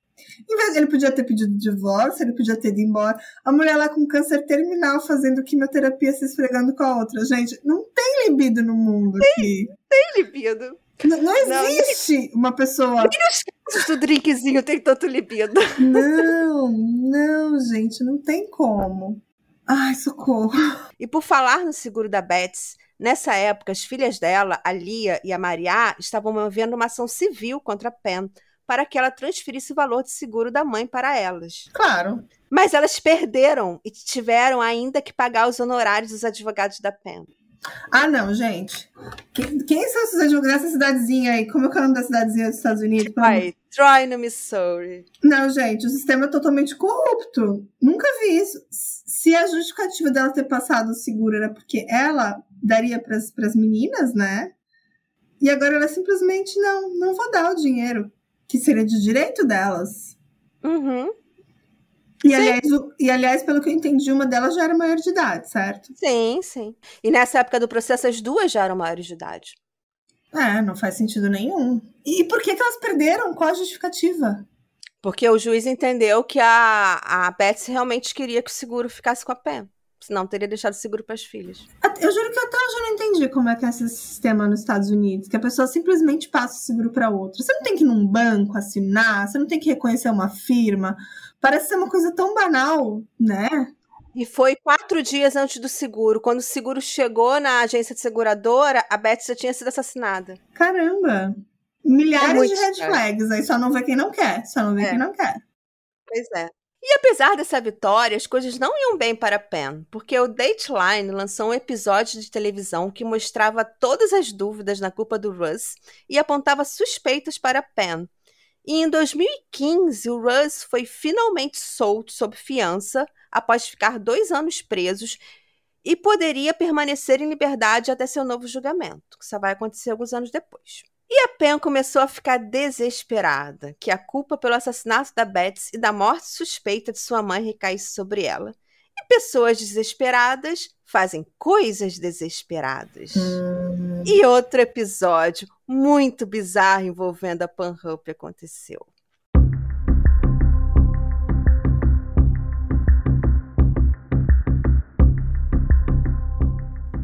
Speaker 1: Em vez de ele podia ter pedido divórcio, ele podia ter ido embora. A mulher lá com câncer terminal fazendo quimioterapia se esfregando com a outra. Gente, não tem libido no mundo
Speaker 2: tem,
Speaker 1: aqui.
Speaker 2: Tem libido.
Speaker 1: Não, não existe não, uma pessoa.
Speaker 2: Nem nos do drinkzinho tem tanto libido.
Speaker 1: Não, não, gente, não tem como. Ai, socorro.
Speaker 2: E por falar no seguro da Betsy, nessa época as filhas dela, a Lia e a Maria, estavam movendo uma ação civil contra a Pen para que ela transferisse o valor de seguro da mãe para elas.
Speaker 1: Claro.
Speaker 2: Mas elas perderam e tiveram ainda que pagar os honorários dos advogados da Pen.
Speaker 1: Ah, não, gente. Quem, quem são esses advogados dessa cidadezinha aí? Como é, é o nome da cidadezinha dos Estados Unidos?
Speaker 2: Vai, Troy, no Missouri.
Speaker 1: Não, gente, o sistema é totalmente corrupto. Nunca vi isso. Se a justificativa dela ter passado o seguro era porque ela daria para as meninas, né? E agora ela simplesmente não, não vou dar o dinheiro, que seria de direito delas.
Speaker 2: Uhum.
Speaker 1: E aliás, e aliás, pelo que eu entendi, uma delas já era maior de idade, certo?
Speaker 2: Sim, sim. E nessa época do processo, as duas já eram maiores de idade.
Speaker 1: É, não faz sentido nenhum. E por que, que elas perderam? Qual a justificativa?
Speaker 2: Porque o juiz entendeu que a, a Betsy realmente queria que o seguro ficasse com a Pen. Senão teria deixado o seguro para as filhas.
Speaker 1: Eu juro que até hoje eu não entendi como é que é esse sistema nos Estados Unidos, que a pessoa simplesmente passa o seguro para outra. Você não tem que ir num banco assinar, você não tem que reconhecer uma firma. Parece ser uma coisa tão banal, né?
Speaker 2: E foi quatro dias antes do seguro. Quando o seguro chegou na agência de seguradora, a Beth já tinha sido assassinada.
Speaker 1: Caramba! Milhares é de red flags. Aí só não vê quem não quer. Só não vê é. quem não quer.
Speaker 2: Pois é. E apesar dessa vitória, as coisas não iam bem para Pen, porque o Dateline lançou um episódio de televisão que mostrava todas as dúvidas na culpa do Russ e apontava suspeitas para Pen. E em 2015, o Russ foi finalmente solto sob fiança após ficar dois anos presos e poderia permanecer em liberdade até seu novo julgamento, que só vai acontecer alguns anos depois. E a Pen começou a ficar desesperada que a culpa pelo assassinato da Betsy e da morte suspeita de sua mãe recaísse sobre ela. E pessoas desesperadas fazem coisas desesperadas. E hum. outro episódio muito bizarro envolvendo a Panhup aconteceu.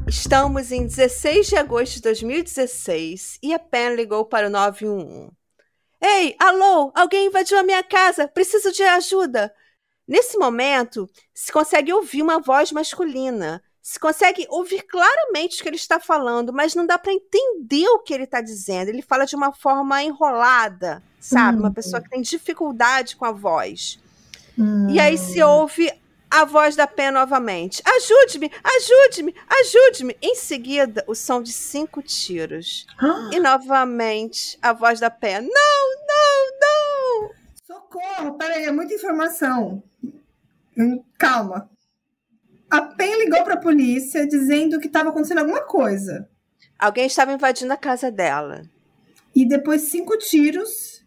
Speaker 2: Estamos em 16 de agosto de 2016 e a Pen ligou para o 911. Ei, alô, alguém invadiu a minha casa, preciso de ajuda. Nesse momento, se consegue ouvir uma voz masculina. Se consegue ouvir claramente o que ele está falando, mas não dá para entender o que ele está dizendo. Ele fala de uma forma enrolada, sabe? Uma pessoa que tem dificuldade com a voz. E aí se ouve a voz da Pen novamente. Ajude-me, ajude-me, ajude-me. Em seguida, o som de cinco tiros. E novamente, a voz da Pen. Não, não, não!
Speaker 1: Socorro, peraí, é muita informação. Hum, Calma. A Pen ligou pra polícia dizendo que estava acontecendo alguma coisa.
Speaker 2: Alguém estava invadindo a casa dela.
Speaker 1: E depois cinco tiros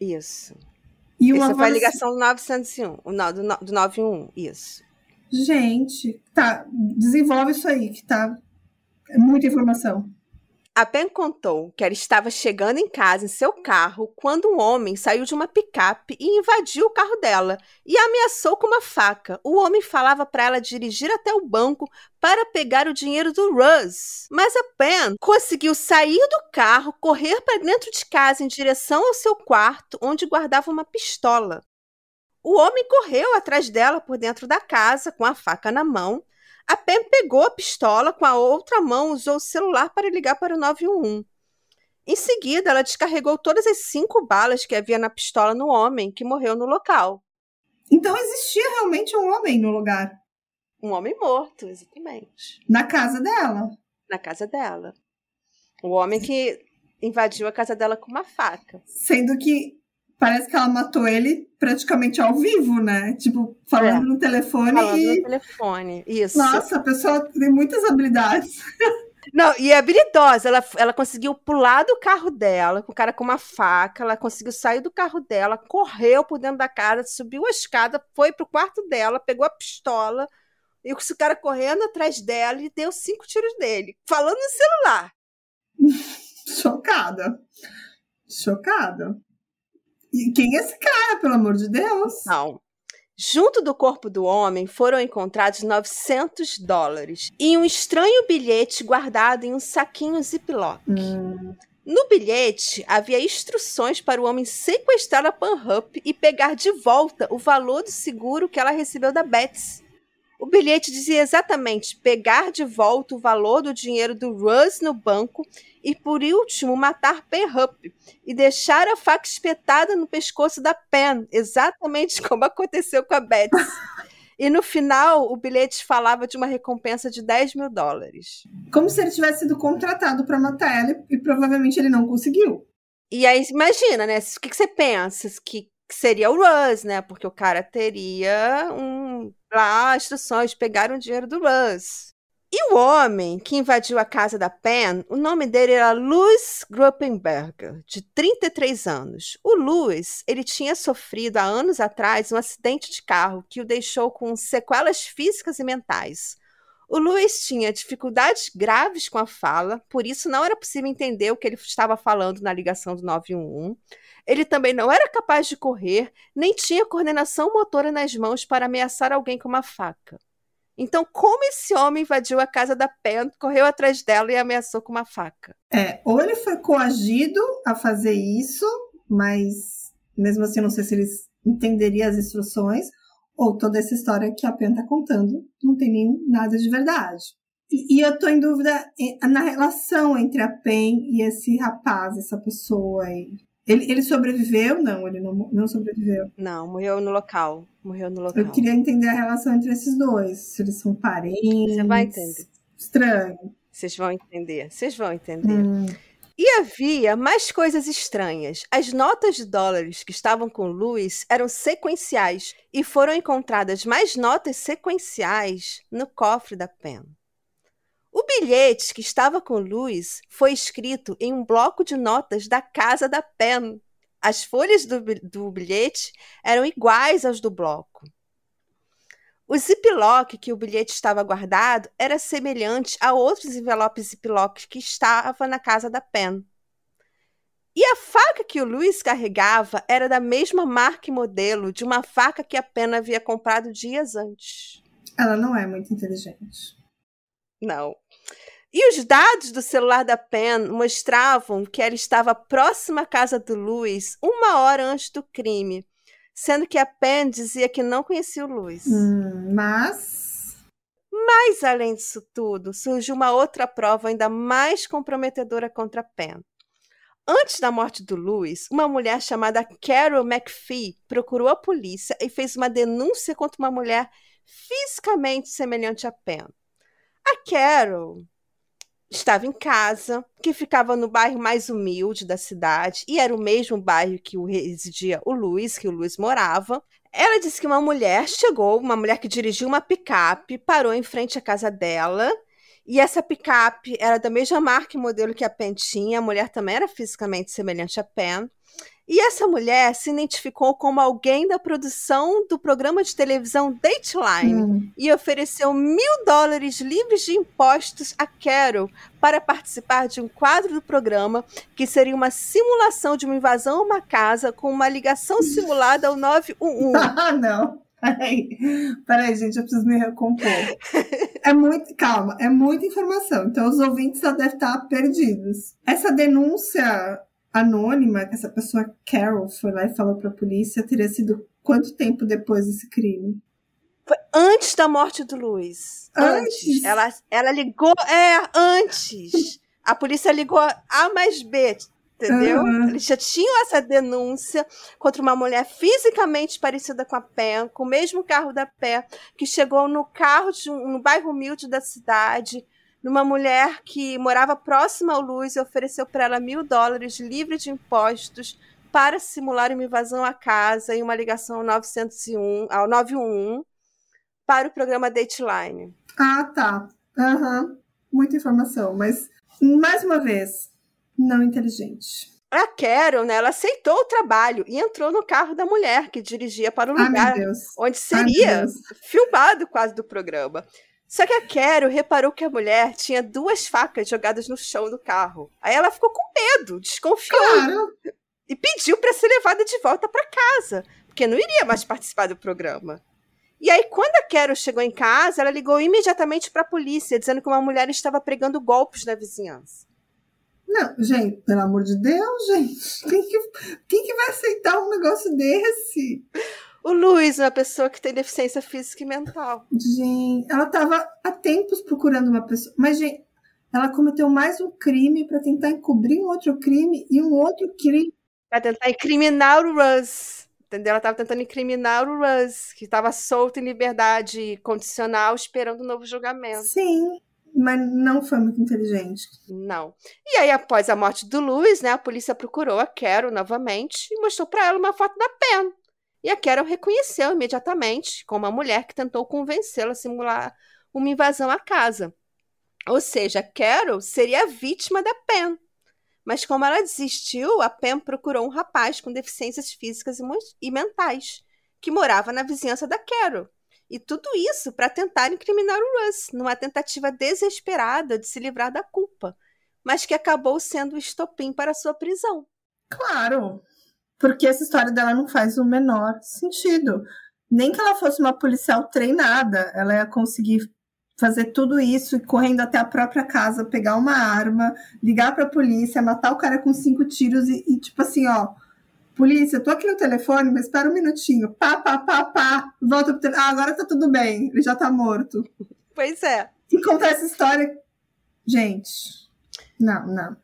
Speaker 2: Isso.
Speaker 1: e uma
Speaker 2: Isso foi a ligação do 901, o no- do, no- do 911, isso.
Speaker 1: Gente, tá, desenvolve isso aí, que tá. É muita informação.
Speaker 2: A Pen contou que ela estava chegando em casa em seu carro quando um homem saiu de uma picape e invadiu o carro dela e ameaçou com uma faca. O homem falava para ela dirigir até o banco para pegar o dinheiro do Russ. Mas a Pen conseguiu sair do carro, correr para dentro de casa em direção ao seu quarto, onde guardava uma pistola. O homem correu atrás dela por dentro da casa com a faca na mão a Pam pegou a pistola com a outra mão, usou o celular para ligar para o 911. Em seguida, ela descarregou todas as cinco balas que havia na pistola no homem, que morreu no local.
Speaker 1: Então existia realmente um homem no lugar,
Speaker 2: Um homem morto, exatamente.
Speaker 1: na casa dela.
Speaker 2: Na casa dela. O homem que invadiu a casa dela com uma faca.
Speaker 1: Sendo que parece que ela matou ele praticamente ao vivo, né? Tipo, falando
Speaker 2: É.
Speaker 1: no telefone
Speaker 2: Falando
Speaker 1: e.
Speaker 2: no telefone. Isso.
Speaker 1: Nossa, a pessoa tem muitas habilidades.
Speaker 2: Não, e é habilidosa. Ela, ela conseguiu pular do carro dela, com o cara com uma faca. Ela conseguiu sair do carro dela, correu por dentro da casa, subiu a escada, foi pro quarto dela, pegou a pistola. E o cara correndo atrás dela e deu cinco tiros nele, falando no celular.
Speaker 1: Chocada. Chocada. E quem é esse cara, pelo amor de Deus?
Speaker 2: Não. Junto do corpo do homem foram encontrados 900 dólares e um estranho bilhete guardado em um saquinho ziploc.
Speaker 1: Hum,
Speaker 2: No bilhete havia instruções para o homem sequestrar a Panhup e pegar de volta o valor do seguro que ela recebeu da Betsy. O bilhete dizia exatamente pegar de volta o valor do dinheiro do Russ no banco e, por último, matar Panhup e deixar a faca espetada no pescoço da Pen, exatamente como aconteceu com a Betsy. E no final, o bilhete falava de uma recompensa de 10 mil dólares.
Speaker 1: como se ele tivesse sido contratado para matar ela e provavelmente ele não conseguiu.
Speaker 2: E aí, imagina, né? O que, que você pensa? Que, que seria o Russ, né? Porque o cara teria um, lá instruções de pegar o dinheiro do Russ. E o homem que invadiu a casa da Pen, o nome dele era Louis Gruppenberger, de 33 anos. O Louis, ele tinha sofrido há anos atrás um acidente de carro que o deixou com sequelas físicas e mentais. O Louis tinha dificuldades graves com a fala, por isso não era possível entender o que ele estava falando na ligação do 911. Ele também não era capaz de correr, nem tinha coordenação motora nas mãos para ameaçar alguém com uma faca. Então, como esse homem invadiu a casa da Pen, correu atrás dela e ameaçou com uma faca?
Speaker 1: É, ou ele foi coagido a fazer isso, mas mesmo assim não sei se ele entenderia as instruções, ou toda essa história que a Pen tá contando não tem nem nada de verdade. E, e eu tô em dúvida na relação entre a Pen e esse rapaz, essa pessoa aí. Ele, ele sobreviveu? Não, ele não, não sobreviveu.
Speaker 2: Não, morreu no local. Morreu no local.
Speaker 1: Eu queria entender a relação entre esses dois. Se eles são parentes.
Speaker 2: Você vai entender.
Speaker 1: Estranho.
Speaker 2: Vocês vão entender. Vocês vão entender.
Speaker 1: Hum.
Speaker 2: E havia mais coisas estranhas. As notas de dólares que estavam com Louis eram sequenciais e foram encontradas mais notas sequenciais no cofre da Pen. O bilhete que estava com Louis foi escrito em um bloco de notas da casa da Pen. As folhas do, do bilhete eram iguais aos do bloco. O ziplock que o bilhete estava guardado era semelhante a outros envelopes ziplock que estava na casa da Pen. E a faca que o Luiz carregava era da mesma marca e modelo de uma faca que a Pen havia comprado dias antes.
Speaker 1: Ela não é muito inteligente.
Speaker 2: Não. E os dados do celular da Pen mostravam que ela estava próxima à casa do Luiz uma hora antes do crime, sendo que a Pen dizia que não conhecia o Luiz.
Speaker 1: Hum, mas.
Speaker 2: Mas, além disso tudo, surgiu uma outra prova ainda mais comprometedora contra a Pen. Antes da morte do Louis, uma mulher chamada Carol McPhee procurou a polícia e fez uma denúncia contra uma mulher fisicamente semelhante a Pen. A Carol estava em casa, que ficava no bairro mais humilde da cidade, e era o mesmo bairro que residia o Luiz, que o Luiz morava. Ela disse que uma mulher chegou, uma mulher que dirigia uma picape, parou em frente à casa dela, e essa picape era da mesma marca e modelo que a Pen tinha, a mulher também era fisicamente semelhante a Pen. E essa mulher se identificou como alguém da produção do programa de televisão Dateline
Speaker 1: Hum.
Speaker 2: e ofereceu mil dólares livres de impostos a Carol para participar de um quadro do programa que seria uma simulação de uma invasão a uma casa com uma ligação simulada ao 911.
Speaker 1: Ah, não. Peraí, peraí, gente, eu preciso me recompor. É muito, calma, é muita informação. Então, os ouvintes já devem estar perdidos. Essa denúncia anônima que essa pessoa, Carol, foi lá e falou pra polícia, teria sido quanto tempo depois desse crime?
Speaker 2: Foi antes da morte do Luiz.
Speaker 1: Antes?
Speaker 2: Ela, ela ligou. É, antes. A polícia ligou A mais B, entendeu?
Speaker 1: Uhum.
Speaker 2: Eles já tinham essa denúncia contra uma mulher fisicamente parecida com a Pen, com o mesmo carro da Pen, que chegou no carro de um, no bairro humilde da cidade, numa mulher que morava próxima ao Luiz e ofereceu para ela mil dólares livre de impostos para simular uma invasão à casa e uma ligação ao 901, ao 911 para o programa Dateline.
Speaker 1: Ah, tá. Aham. Muita informação, mas, mais uma vez, não inteligente.
Speaker 2: A Carol, né, ela aceitou o trabalho e entrou no carro da mulher que dirigia para o
Speaker 1: Ah,
Speaker 2: lugar
Speaker 1: Deus.
Speaker 2: onde
Speaker 1: Ai, meu
Speaker 2: seria
Speaker 1: Deus.
Speaker 2: filmado quase do programa. Só que a Carol reparou que a mulher tinha duas facas jogadas no chão do carro. Aí ela ficou com medo, desconfiou
Speaker 1: Claro.
Speaker 2: e pediu para ser levada de volta para casa, porque não iria mais participar do programa. E aí, quando a Carol chegou em casa, ela ligou imediatamente para a polícia, dizendo que uma mulher estava pregando golpes na vizinhança.
Speaker 1: Não, gente, pelo amor de Deus, gente. Quem que, quem que vai aceitar um negócio desse?
Speaker 2: O Luiz é uma pessoa que tem deficiência física e mental.
Speaker 1: Gente, ela tava há tempos procurando uma pessoa. Mas, gente, ela cometeu mais um crime pra tentar encobrir um outro crime e um outro crime.
Speaker 2: Pra tentar incriminar o Russ. Entendeu? Ela estava tentando incriminar o Russ, que estava solto em liberdade condicional, esperando um novo julgamento.
Speaker 1: Sim, mas não foi muito inteligente.
Speaker 2: Não. E aí, após a morte do Luiz, né, a polícia procurou a Carol novamente e mostrou para ela uma foto da Pen. E a Carol reconheceu imediatamente como a mulher que tentou convencê-la a simular uma invasão à casa. Ou seja, Carol seria a vítima da Pen. Mas como ela desistiu, a Pen procurou um rapaz com deficiências físicas e e mentais, que morava na vizinhança da Carol. E tudo isso para tentar incriminar o Russ, numa tentativa desesperada de se livrar da culpa, mas que acabou sendo o estopim para sua prisão.
Speaker 1: Claro, porque essa história dela não faz o menor sentido. Nem que ela fosse uma policial treinada, ela ia conseguir fazer tudo isso e correndo até a própria casa, pegar uma arma, ligar pra polícia, matar o cara com cinco tiros e, e tipo assim, ó. Polícia, eu tô aqui no telefone, mas espera um minutinho. Pá, pá, pá, pá. Volta pro telefone. Ah, agora tá tudo bem. Ele já tá morto.
Speaker 2: Pois é.
Speaker 1: E contar essa história. Gente. Não, não.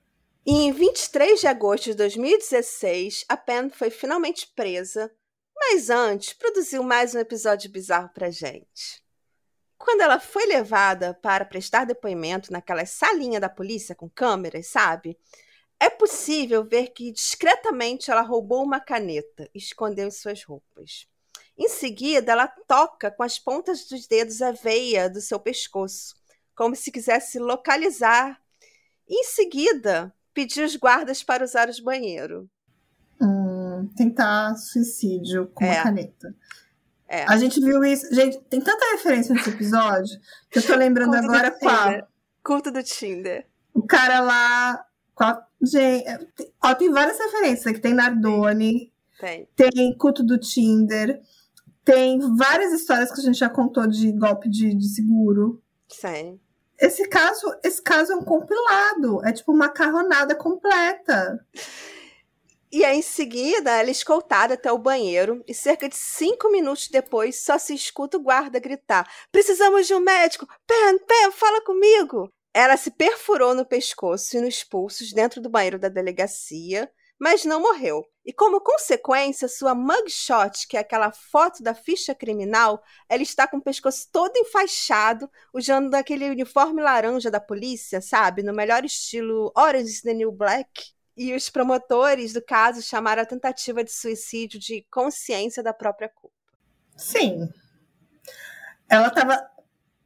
Speaker 2: E em 23 de agosto de 2016, a Pen foi finalmente presa, mas antes produziu mais um episódio bizarro pra gente. Quando ela foi levada para prestar depoimento naquela salinha da polícia com câmeras, sabe? É possível ver que discretamente ela roubou uma caneta e escondeu em suas roupas. Em seguida, ela toca com as pontas dos dedos a veia do seu pescoço, como se quisesse localizar. Em seguida, pediu os guardas para usar os banheiros.
Speaker 1: Hum, tentar suicídio com
Speaker 2: É.
Speaker 1: uma caneta.
Speaker 2: É.
Speaker 1: A gente viu isso. Gente, tem tanta referência nesse episódio que eu tô lembrando
Speaker 2: Culto
Speaker 1: agora qual.
Speaker 2: Culto do Tinder.
Speaker 1: O cara lá. qual- Gente, tem- ó, tem várias referências. Aqui tem Nardone,
Speaker 2: Tem.
Speaker 1: tem culto do Tinder, tem várias histórias que a gente já contou de golpe de, de seguro.
Speaker 2: Sim.
Speaker 1: Esse caso, esse caso é um compilado, é tipo uma macarronada completa.
Speaker 2: E aí, em seguida, ela é escoltada até o banheiro e cerca de cinco minutos depois só se escuta o guarda gritar: Precisamos de um médico! Pen, Pen, fala comigo! Ela se perfurou no pescoço e nos pulsos dentro do banheiro da delegacia, mas não morreu. E como consequência, sua mugshot, que é aquela foto da ficha criminal, ela está com o pescoço todo enfaixado, usando aquele uniforme laranja da polícia, sabe? No melhor estilo Orange is the New Black. E os promotores do caso chamaram a tentativa de suicídio de consciência da própria culpa.
Speaker 1: Sim. Ela estava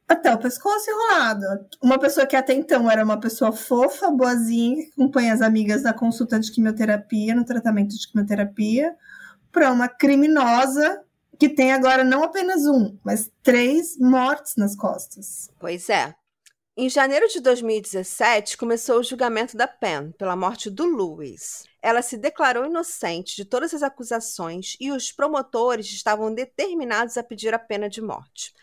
Speaker 1: até o pescoço enrolado. Uma pessoa que até então era uma pessoa fofa, boazinha, que acompanha as amigas na consulta de quimioterapia, no tratamento de quimioterapia, para uma criminosa que tem agora não apenas um, mas três mortes nas costas.
Speaker 2: Pois é. Em janeiro de 2017, começou o julgamento da Pen pela morte do Lewis. Ela se declarou inocente de todas as acusações e os promotores estavam determinados a pedir a pena de morte.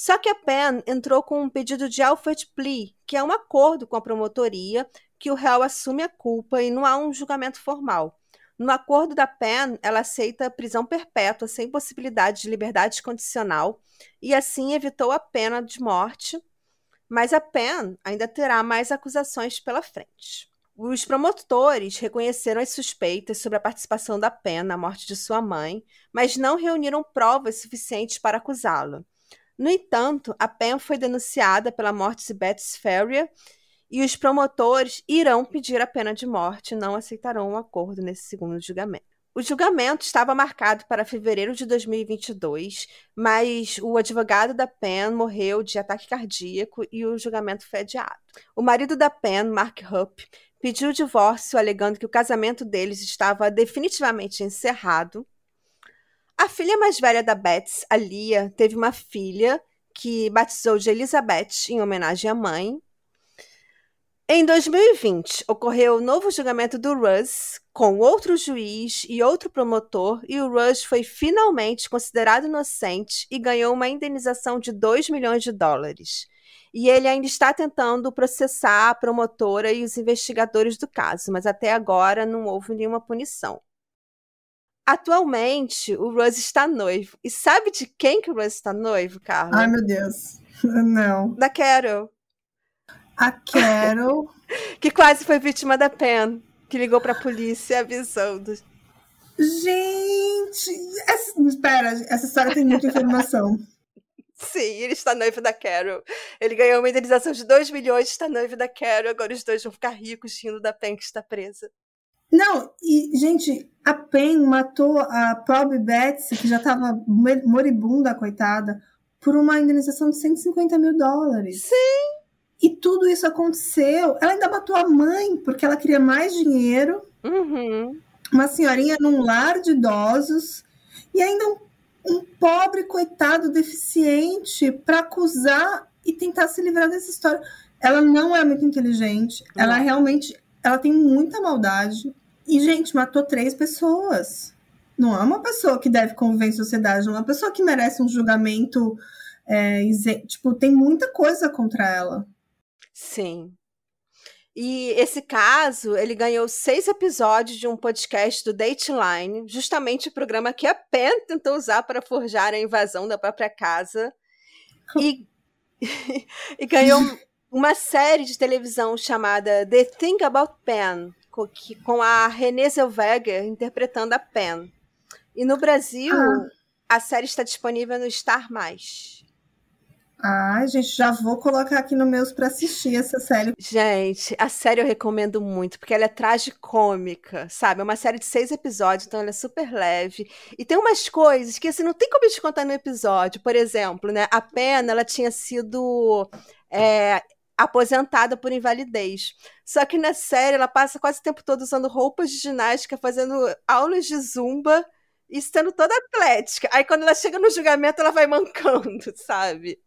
Speaker 2: Só que a Pen entrou com um pedido de Alfred Plea, que é um acordo com a promotoria que o réu assume a culpa e não há um julgamento formal. No acordo da Pen, ela aceita prisão perpétua sem possibilidade de liberdade condicional e assim evitou a pena de morte mas a Penn ainda terá mais acusações pela frente. Os promotores reconheceram as suspeitas sobre a participação da Penn na morte de sua mãe, mas não reuniram provas suficientes para acusá-la. No entanto, a Penn foi denunciada pela morte de Beth Ferrier e os promotores irão pedir a pena de morte e não aceitarão um acordo nesse segundo julgamento. O julgamento estava marcado para fevereiro de 2022, mas o advogado da Penn morreu de ataque cardíaco e o julgamento foi adiado. O marido da Penn, Mark Hupp, pediu o divórcio alegando que o casamento deles estava definitivamente encerrado. A filha mais velha da Betsy, a Lia, teve uma filha que batizou de Elizabeth em homenagem à mãe, em 2020, ocorreu o novo julgamento do Russ com outro juiz e outro promotor, e o Russ foi finalmente considerado inocente e ganhou uma indenização de 2 milhões de dólares. E ele ainda está tentando processar a promotora e os investigadores do caso, mas até agora não houve nenhuma punição. Atualmente, o Russ está noivo. E sabe de quem que o Russ está noivo, Carla?
Speaker 1: Ai, meu Deus. Não.
Speaker 2: Da Carol.
Speaker 1: A Carol.
Speaker 2: que quase foi vítima da Pen, que ligou pra polícia avisando.
Speaker 1: Gente! Essa, espera, essa história tem muita informação.
Speaker 2: Sim, ele está noivo da Carol. Ele ganhou uma indenização de 2 milhões, está noivo da Carol. Agora os dois vão ficar ricos rindo da Pen que está presa.
Speaker 1: Não, e, gente, a Pen matou a pobre Betsy, que já estava moribunda, coitada, por uma indenização de 150 mil dólares.
Speaker 2: Sim!
Speaker 1: E tudo isso aconteceu. Ela ainda matou a mãe porque ela queria mais dinheiro.
Speaker 2: Uhum.
Speaker 1: Uma senhorinha num lar de idosos. E ainda um, um pobre coitado deficiente para acusar e tentar se livrar dessa história. Ela não é muito inteligente. Não. Ela realmente ela tem muita maldade. E, gente, matou três pessoas. Não é uma pessoa que deve conviver em sociedade, não é uma pessoa que merece um julgamento. É, tipo, tem muita coisa contra ela.
Speaker 2: Sim. E esse caso, ele ganhou seis episódios de um podcast do Dateline, justamente o programa que a Pen tentou usar para forjar a invasão da própria casa. E, e ganhou uma série de televisão chamada The Thing About Pen, com, com a Renée Zellweger interpretando a Pen. E no Brasil, ah. a série está disponível no Star+. Mais.
Speaker 1: Ai, gente, já vou colocar aqui no meus para assistir essa série.
Speaker 2: Gente, a série eu recomendo muito, porque ela é tragicômica, sabe? É uma série de seis episódios, então ela é super leve. E tem umas coisas que, assim, não tem como te contar no episódio. Por exemplo, né? A Pena, ela tinha sido... É, aposentada por invalidez. Só que na série ela passa quase o tempo todo usando roupas de ginástica, fazendo aulas de zumba e sendo toda atlética. Aí quando ela chega no julgamento, ela vai mancando, sabe?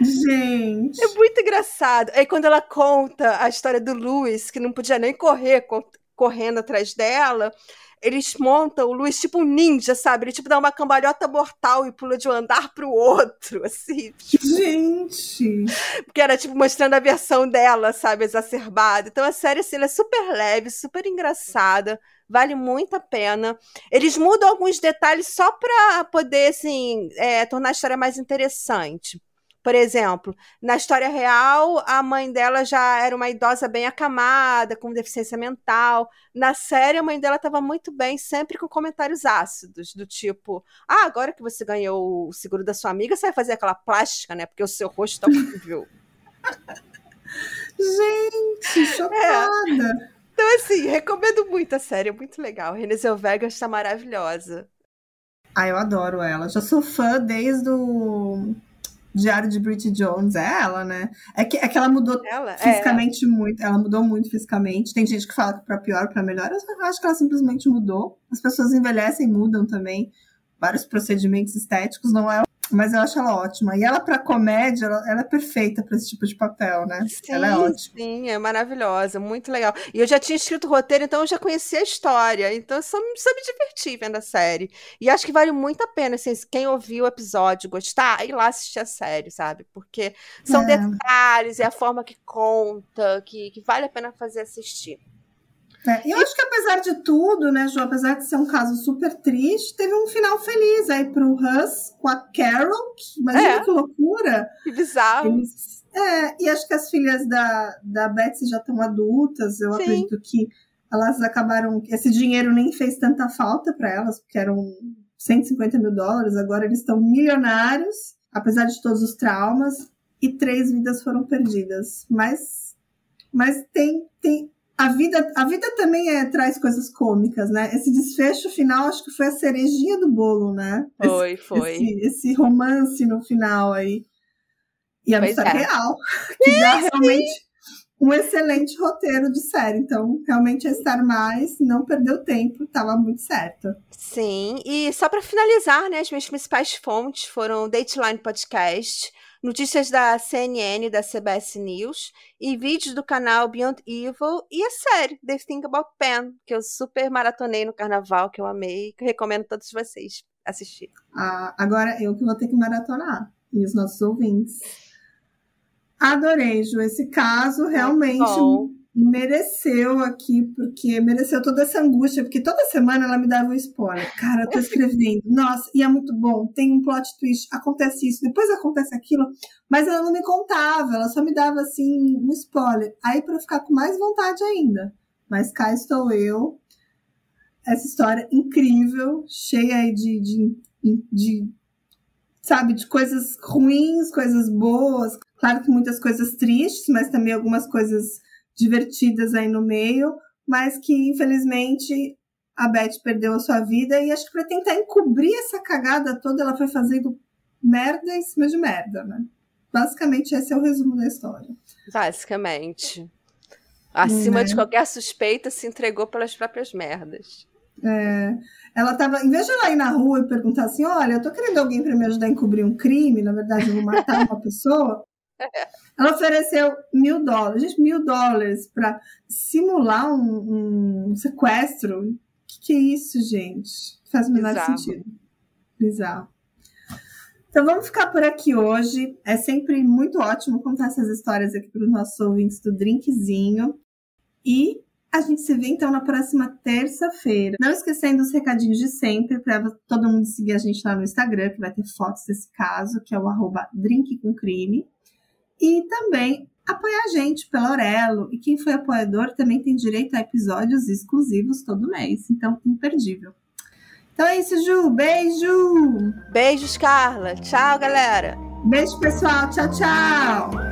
Speaker 1: Gente.
Speaker 2: É muito engraçado. Aí quando ela conta a história do Lewis, que não podia nem correr correndo atrás dela, eles montam o Luiz tipo um ninja, sabe? Ele tipo dá uma cambalhota mortal e pula de um andar pro outro, assim. Tipo...
Speaker 1: Gente!
Speaker 2: Porque era tipo mostrando a versão dela, sabe? Exacerbada. Então a série, assim, ela é super leve, super engraçada. Vale muito a pena. Eles mudam alguns detalhes só pra poder, assim, é, tornar a história mais interessante. Por exemplo, na história real, a mãe dela já era uma idosa bem acamada, com deficiência mental. Na série, a mãe dela estava muito bem, sempre com comentários ácidos, do tipo: Ah, agora que você ganhou o seguro da sua amiga, você vai fazer aquela plástica, né? Porque o seu rosto tá horrível.
Speaker 1: Gente, chocada!
Speaker 2: É. Então, assim, recomendo muito a série, é muito legal. Renée Zellweger está maravilhosa.
Speaker 1: Ah, eu adoro ela. Já sou fã desde o Diário de Bridget Jones. É ela, né? É que, é que ela mudou ela, é. fisicamente é. muito. Ela mudou muito fisicamente. Tem gente que fala que pra pior, pra melhor. Eu acho que ela simplesmente mudou. As pessoas envelhecem, mudam também. Vários procedimentos estéticos. Não é mas eu acho ela ótima. E ela, pra comédia, ela, ela é perfeita para esse tipo de papel, né?
Speaker 2: Sim,
Speaker 1: ela é ótima.
Speaker 2: Sim, é maravilhosa, muito legal. E eu já tinha escrito o roteiro, então eu já conhecia a história. Então eu só, só me diverti vendo a série. E acho que vale muito a pena, assim, quem ouviu o episódio gostar, ir lá assistir a série, sabe? Porque são é. detalhes e a forma que conta, que, que vale a pena fazer assistir.
Speaker 1: É, eu acho que apesar de tudo, né, Ju, apesar de ser um caso super triste, teve um final feliz aí pro Russ com a Carol, que, imagina é. que loucura.
Speaker 2: Que bizarro.
Speaker 1: Eles, é, e acho que as filhas da, da Betsy já estão adultas, eu Sim. acredito que elas acabaram, esse dinheiro nem fez tanta falta para elas, porque eram 150 mil dólares, agora eles estão milionários, apesar de todos os traumas, e três vidas foram perdidas. Mas, mas tem, tem, a vida, a vida também é, traz coisas cômicas, né? Esse desfecho final acho que foi a cerejinha do bolo, né?
Speaker 2: Foi, esse, foi.
Speaker 1: Esse, esse, romance no final aí. E a pois é. real, que dá realmente um excelente roteiro de série. Então, realmente a Star Mais não perdeu tempo, estava muito certo.
Speaker 2: Sim, e só para finalizar, né, as minhas principais fontes foram o Dateline Podcast, notícias da CNN, da CBS News e vídeos do canal Beyond Evil e a série The Thing About Pen, que eu super maratonei no carnaval, que eu amei, que eu recomendo a todos vocês assistirem.
Speaker 1: Ah, agora eu que vou ter que maratonar e os nossos ouvintes. Adorei, Ju, esse caso realmente mereceu aqui, porque mereceu toda essa angústia, porque toda semana ela me dava um spoiler. Cara, eu tô escrevendo, nossa, e é muito bom, tem um plot twist, acontece isso, depois acontece aquilo, mas ela não me contava, ela só me dava assim um spoiler. Aí para ficar com mais vontade ainda. Mas cá estou eu, essa história incrível, cheia de, de, de, de sabe, de coisas ruins, coisas boas. Claro que muitas coisas tristes, mas também algumas coisas divertidas aí no meio, mas que infelizmente a Beth perdeu a sua vida e acho que para tentar encobrir essa cagada toda, ela foi fazendo merda em cima de merda, né? Basicamente, esse é o resumo da história.
Speaker 2: Basicamente. Acima né? de qualquer suspeita, se entregou pelas próprias merdas.
Speaker 1: É, ela tava, em vez de ela ir na rua e perguntar assim: olha, eu tô querendo alguém para me ajudar a encobrir um crime, na verdade, eu vou matar uma pessoa, ofereceu mil dólares. Gente, mil dólares para simular um, um sequestro. O que, que, é isso, gente? Faz o menor Bizarro. sentido. Bizarro. Então vamos ficar por aqui hoje. É sempre muito ótimo contar essas histórias aqui para os nossos ouvintes do Drinkzinho. E a gente se vê então na próxima terça-feira. Não esquecendo os recadinhos de sempre para todo mundo seguir a gente lá no Instagram, que vai ter fotos desse caso, que é o arroba drinkcomcrime e também apoiar a gente pela Aurelo. E quem foi apoiador também tem direito a episódios exclusivos todo mês. Então, imperdível. Então é isso, Ju. Beijo!
Speaker 2: Beijos, Carla. Tchau, galera.
Speaker 1: Beijo, pessoal. Tchau, tchau.